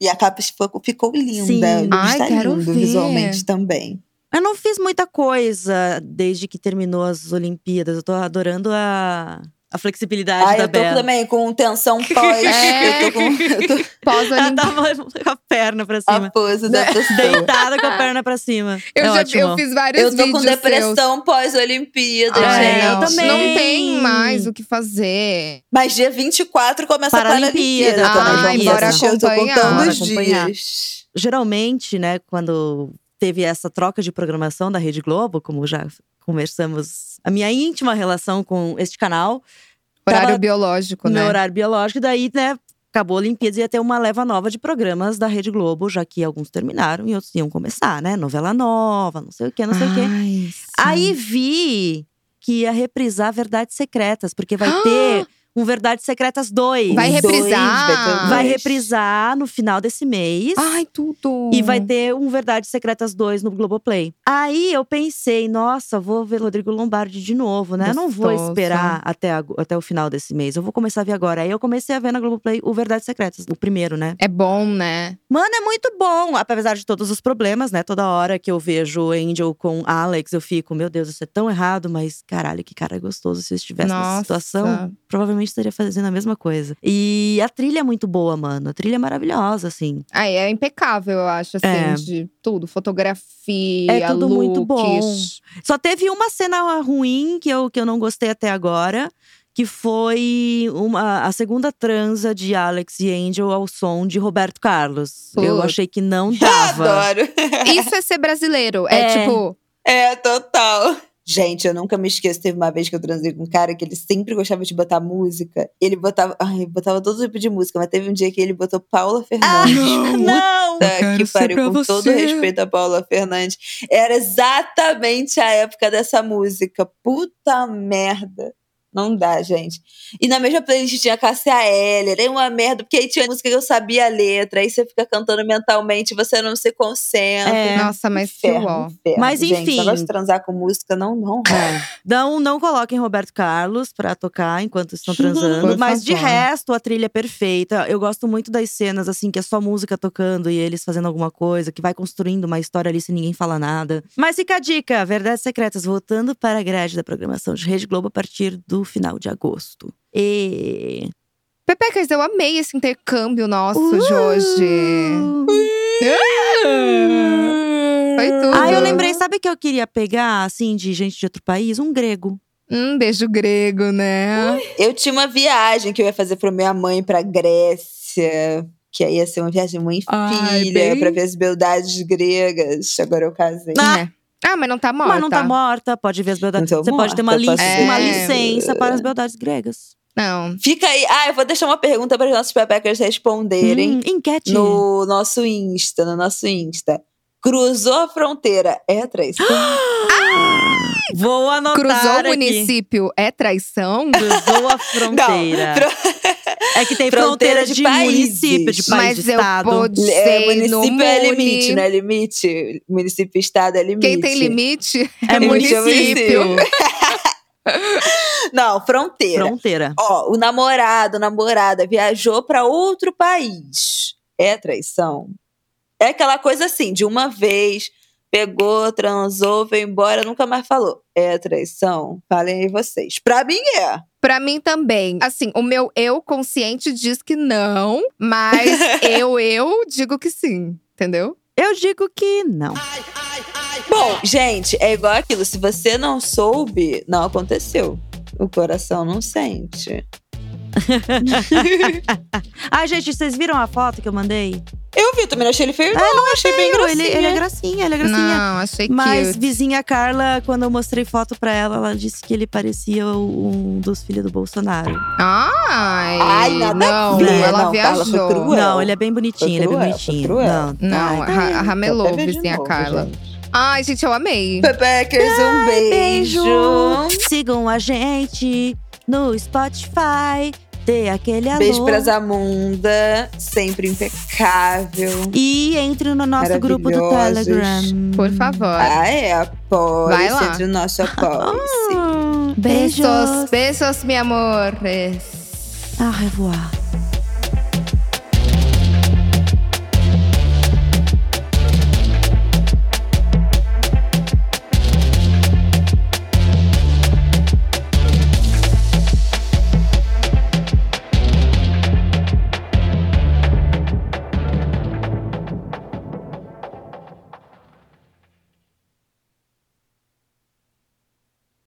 E a capa ficou, ficou linda. Sim. Ai, está quero lindo ver. visualmente também. Eu não fiz muita coisa desde que terminou as Olimpíadas. Eu tô adorando a, a flexibilidade Ai, da eu tô Bela. também com tensão pós. é. Eu tô com. Eu tô... Pós Ela tava com a perna pra cima. A pose da pessoa. Deitada com a perna pra cima. Eu, é já, ótimo. eu fiz vários Eu tô vídeos com depressão pós-Olimpíada, Ai, gente. eu também. Não tem mais o que fazer. Mas dia 24 começa a Paralimpíada. Paralimpíada. também. Ai, Vamos bora assistir, Eu tô acompanhar. contando Bora os acompanhar. dias. Geralmente, né, quando teve essa troca de programação da Rede Globo, como já conversamos, a minha íntima relação com este canal. Horário tava biológico, né? horário biológico, daí, né, acabou a Olimpíadas, ia ter uma leva nova de programas da Rede Globo, já que alguns terminaram e outros iam começar, né? Novela nova, não sei o quê, não sei o quê. Ai, sim. Aí vi que ia reprisar Verdades Secretas, porque vai ter um Verdades Secretas 2. Vai Dois, reprisar? vai ter Vai dois. reprisar no final desse mês. Ai, tudo. E vai ter um Verdades Secretas 2 no Globoplay. Aí eu pensei, nossa, vou ver Rodrigo Lombardi de novo, né? Eu não vou Gostoso. esperar até, ag- até o final desse mês. Eu vou começar a ver agora. Aí eu comecei a ver na Globoplay o Verdades Secretas, o primeiro, né? É bom, né? Mano, é muito bom, apesar de todos os problemas, né? Toda hora que eu vejo Angel com Alex, eu fico, meu Deus, isso é tão errado, mas caralho, que cara gostoso. Se eu estivesse nessa Nossa. situação, provavelmente estaria fazendo a mesma coisa. E a trilha é muito boa, mano. A trilha é maravilhosa, assim. Ai, é impecável, eu acho, assim, É. de tudo. Fotografia, É tudo muito bom. looks. Só teve uma cena ruim que eu, que eu não gostei até agora. Que foi uma, a segunda transa de Alex e Angel ao som de Roberto Carlos. Eu Putz. achei que não dava. Adoro. Isso é ser brasileiro. É, É. tipo, É, total. Gente, eu nunca me esqueço. Teve uma vez que eu transei com um cara que ele sempre gostava de botar música. Ele botava. Ai, botava todo tipo de música, mas teve um dia que ele botou Paula Fernandes. Não! Puta quero que pariu, com todo você. respeito a Paula Fernandes. Era exatamente a época dessa música. Puta merda. Não dá, gente. E na mesma playlist tinha Cássia Eller, era uma merda, porque aí tinha música que eu sabia a letra, aí você fica cantando mentalmente, você não se concentra. É. nossa, mas Inferno, inferno. Mas, Gente, enfim. negócio de transar com música não, não rola. É. Não, não coloquem Roberto Carlos pra tocar enquanto estão transando. Mas de resto, a trilha é perfeita. Eu gosto muito das cenas, assim, que é só música tocando e eles fazendo alguma coisa, que vai construindo uma história ali sem ninguém falar nada. Mas fica a dica: Verdades Secretas, voltando para a grade da programação de Rede Globo a partir do final de agosto. E. Pepecas, eu amei esse intercâmbio nosso Uh! de hoje. Foi tudo. Ah, eu lembrei, sabe o que eu queria pegar, assim, de gente de outro país? Um grego. Um beijo grego, né? Eu tinha uma viagem que eu ia fazer pra minha mãe pra Grécia. Que aí ia ser uma viagem mãe e Ai, filha, bem- pra ver as beldades gregas. Agora eu casei. Ah, É. Ah, mas não tá morta. Mas não tá morta, pode ver as beldades. Não tô Você pode ter uma, morta, li- posso uma licença para as beldades gregas. Não. Fica aí. Ah, eu vou deixar uma pergunta para os nossos pepecas responderem Hum, enquete. no nosso Insta, no nosso Insta. Cruzou a fronteira, é traição? Vou anotar Cruzou o aqui. município é traição? Cruzou a fronteira. É que tem Fronteira fronteira de de, países. município, de país, Mas de eu estado. pude É, sei no município é limite, não é limite? Município e estado é limite. Quem tem limite É Limite é município. Não, fronteira. Fronteira. Ó, o namorado, namorada viajou para outro país. É traição? É aquela coisa assim, de uma vez, pegou, transou, veio embora, nunca mais falou. É traição? Falem aí vocês. Pra mim é. Pra mim também. Assim, o meu eu consciente diz que não, mas eu, eu digo que sim. Entendeu? Eu digo que não. Bom, gente, é igual aquilo. Se você não soube, não aconteceu. O coração não sente. Ai, gente, vocês viram a foto que eu mandei? Eu vi, também não achei ele feio, não. não achei bem gracinha. ele, ele é gracinha, ele é gracinha. Não, achei Mas cute. vizinha Carla, quando eu mostrei foto pra ela, ela disse que ele parecia um dos filhos do Bolsonaro. Ai, Ai, nada a não, ver. ela Não, Carla, viajou. cruel. Não, ele é bem bonitinho, Foi ele é bem cruel, bonitinho. cruel. Não, Não, Ai, tá ra- ramelou, vizinha novo, Carla. gente. Ai, gente, eu amei. Pepecas, um beijo. Sigam a gente no Spotify. Dê aquele alô. Beijo pra Zamunda, sempre impecável. E entre no nosso grupo do. Telegram. Por favor. Ah, é, apoie Vai lá. entre o nosso apoio. Ah, Beijos, beijos, meu amores. Au revoir.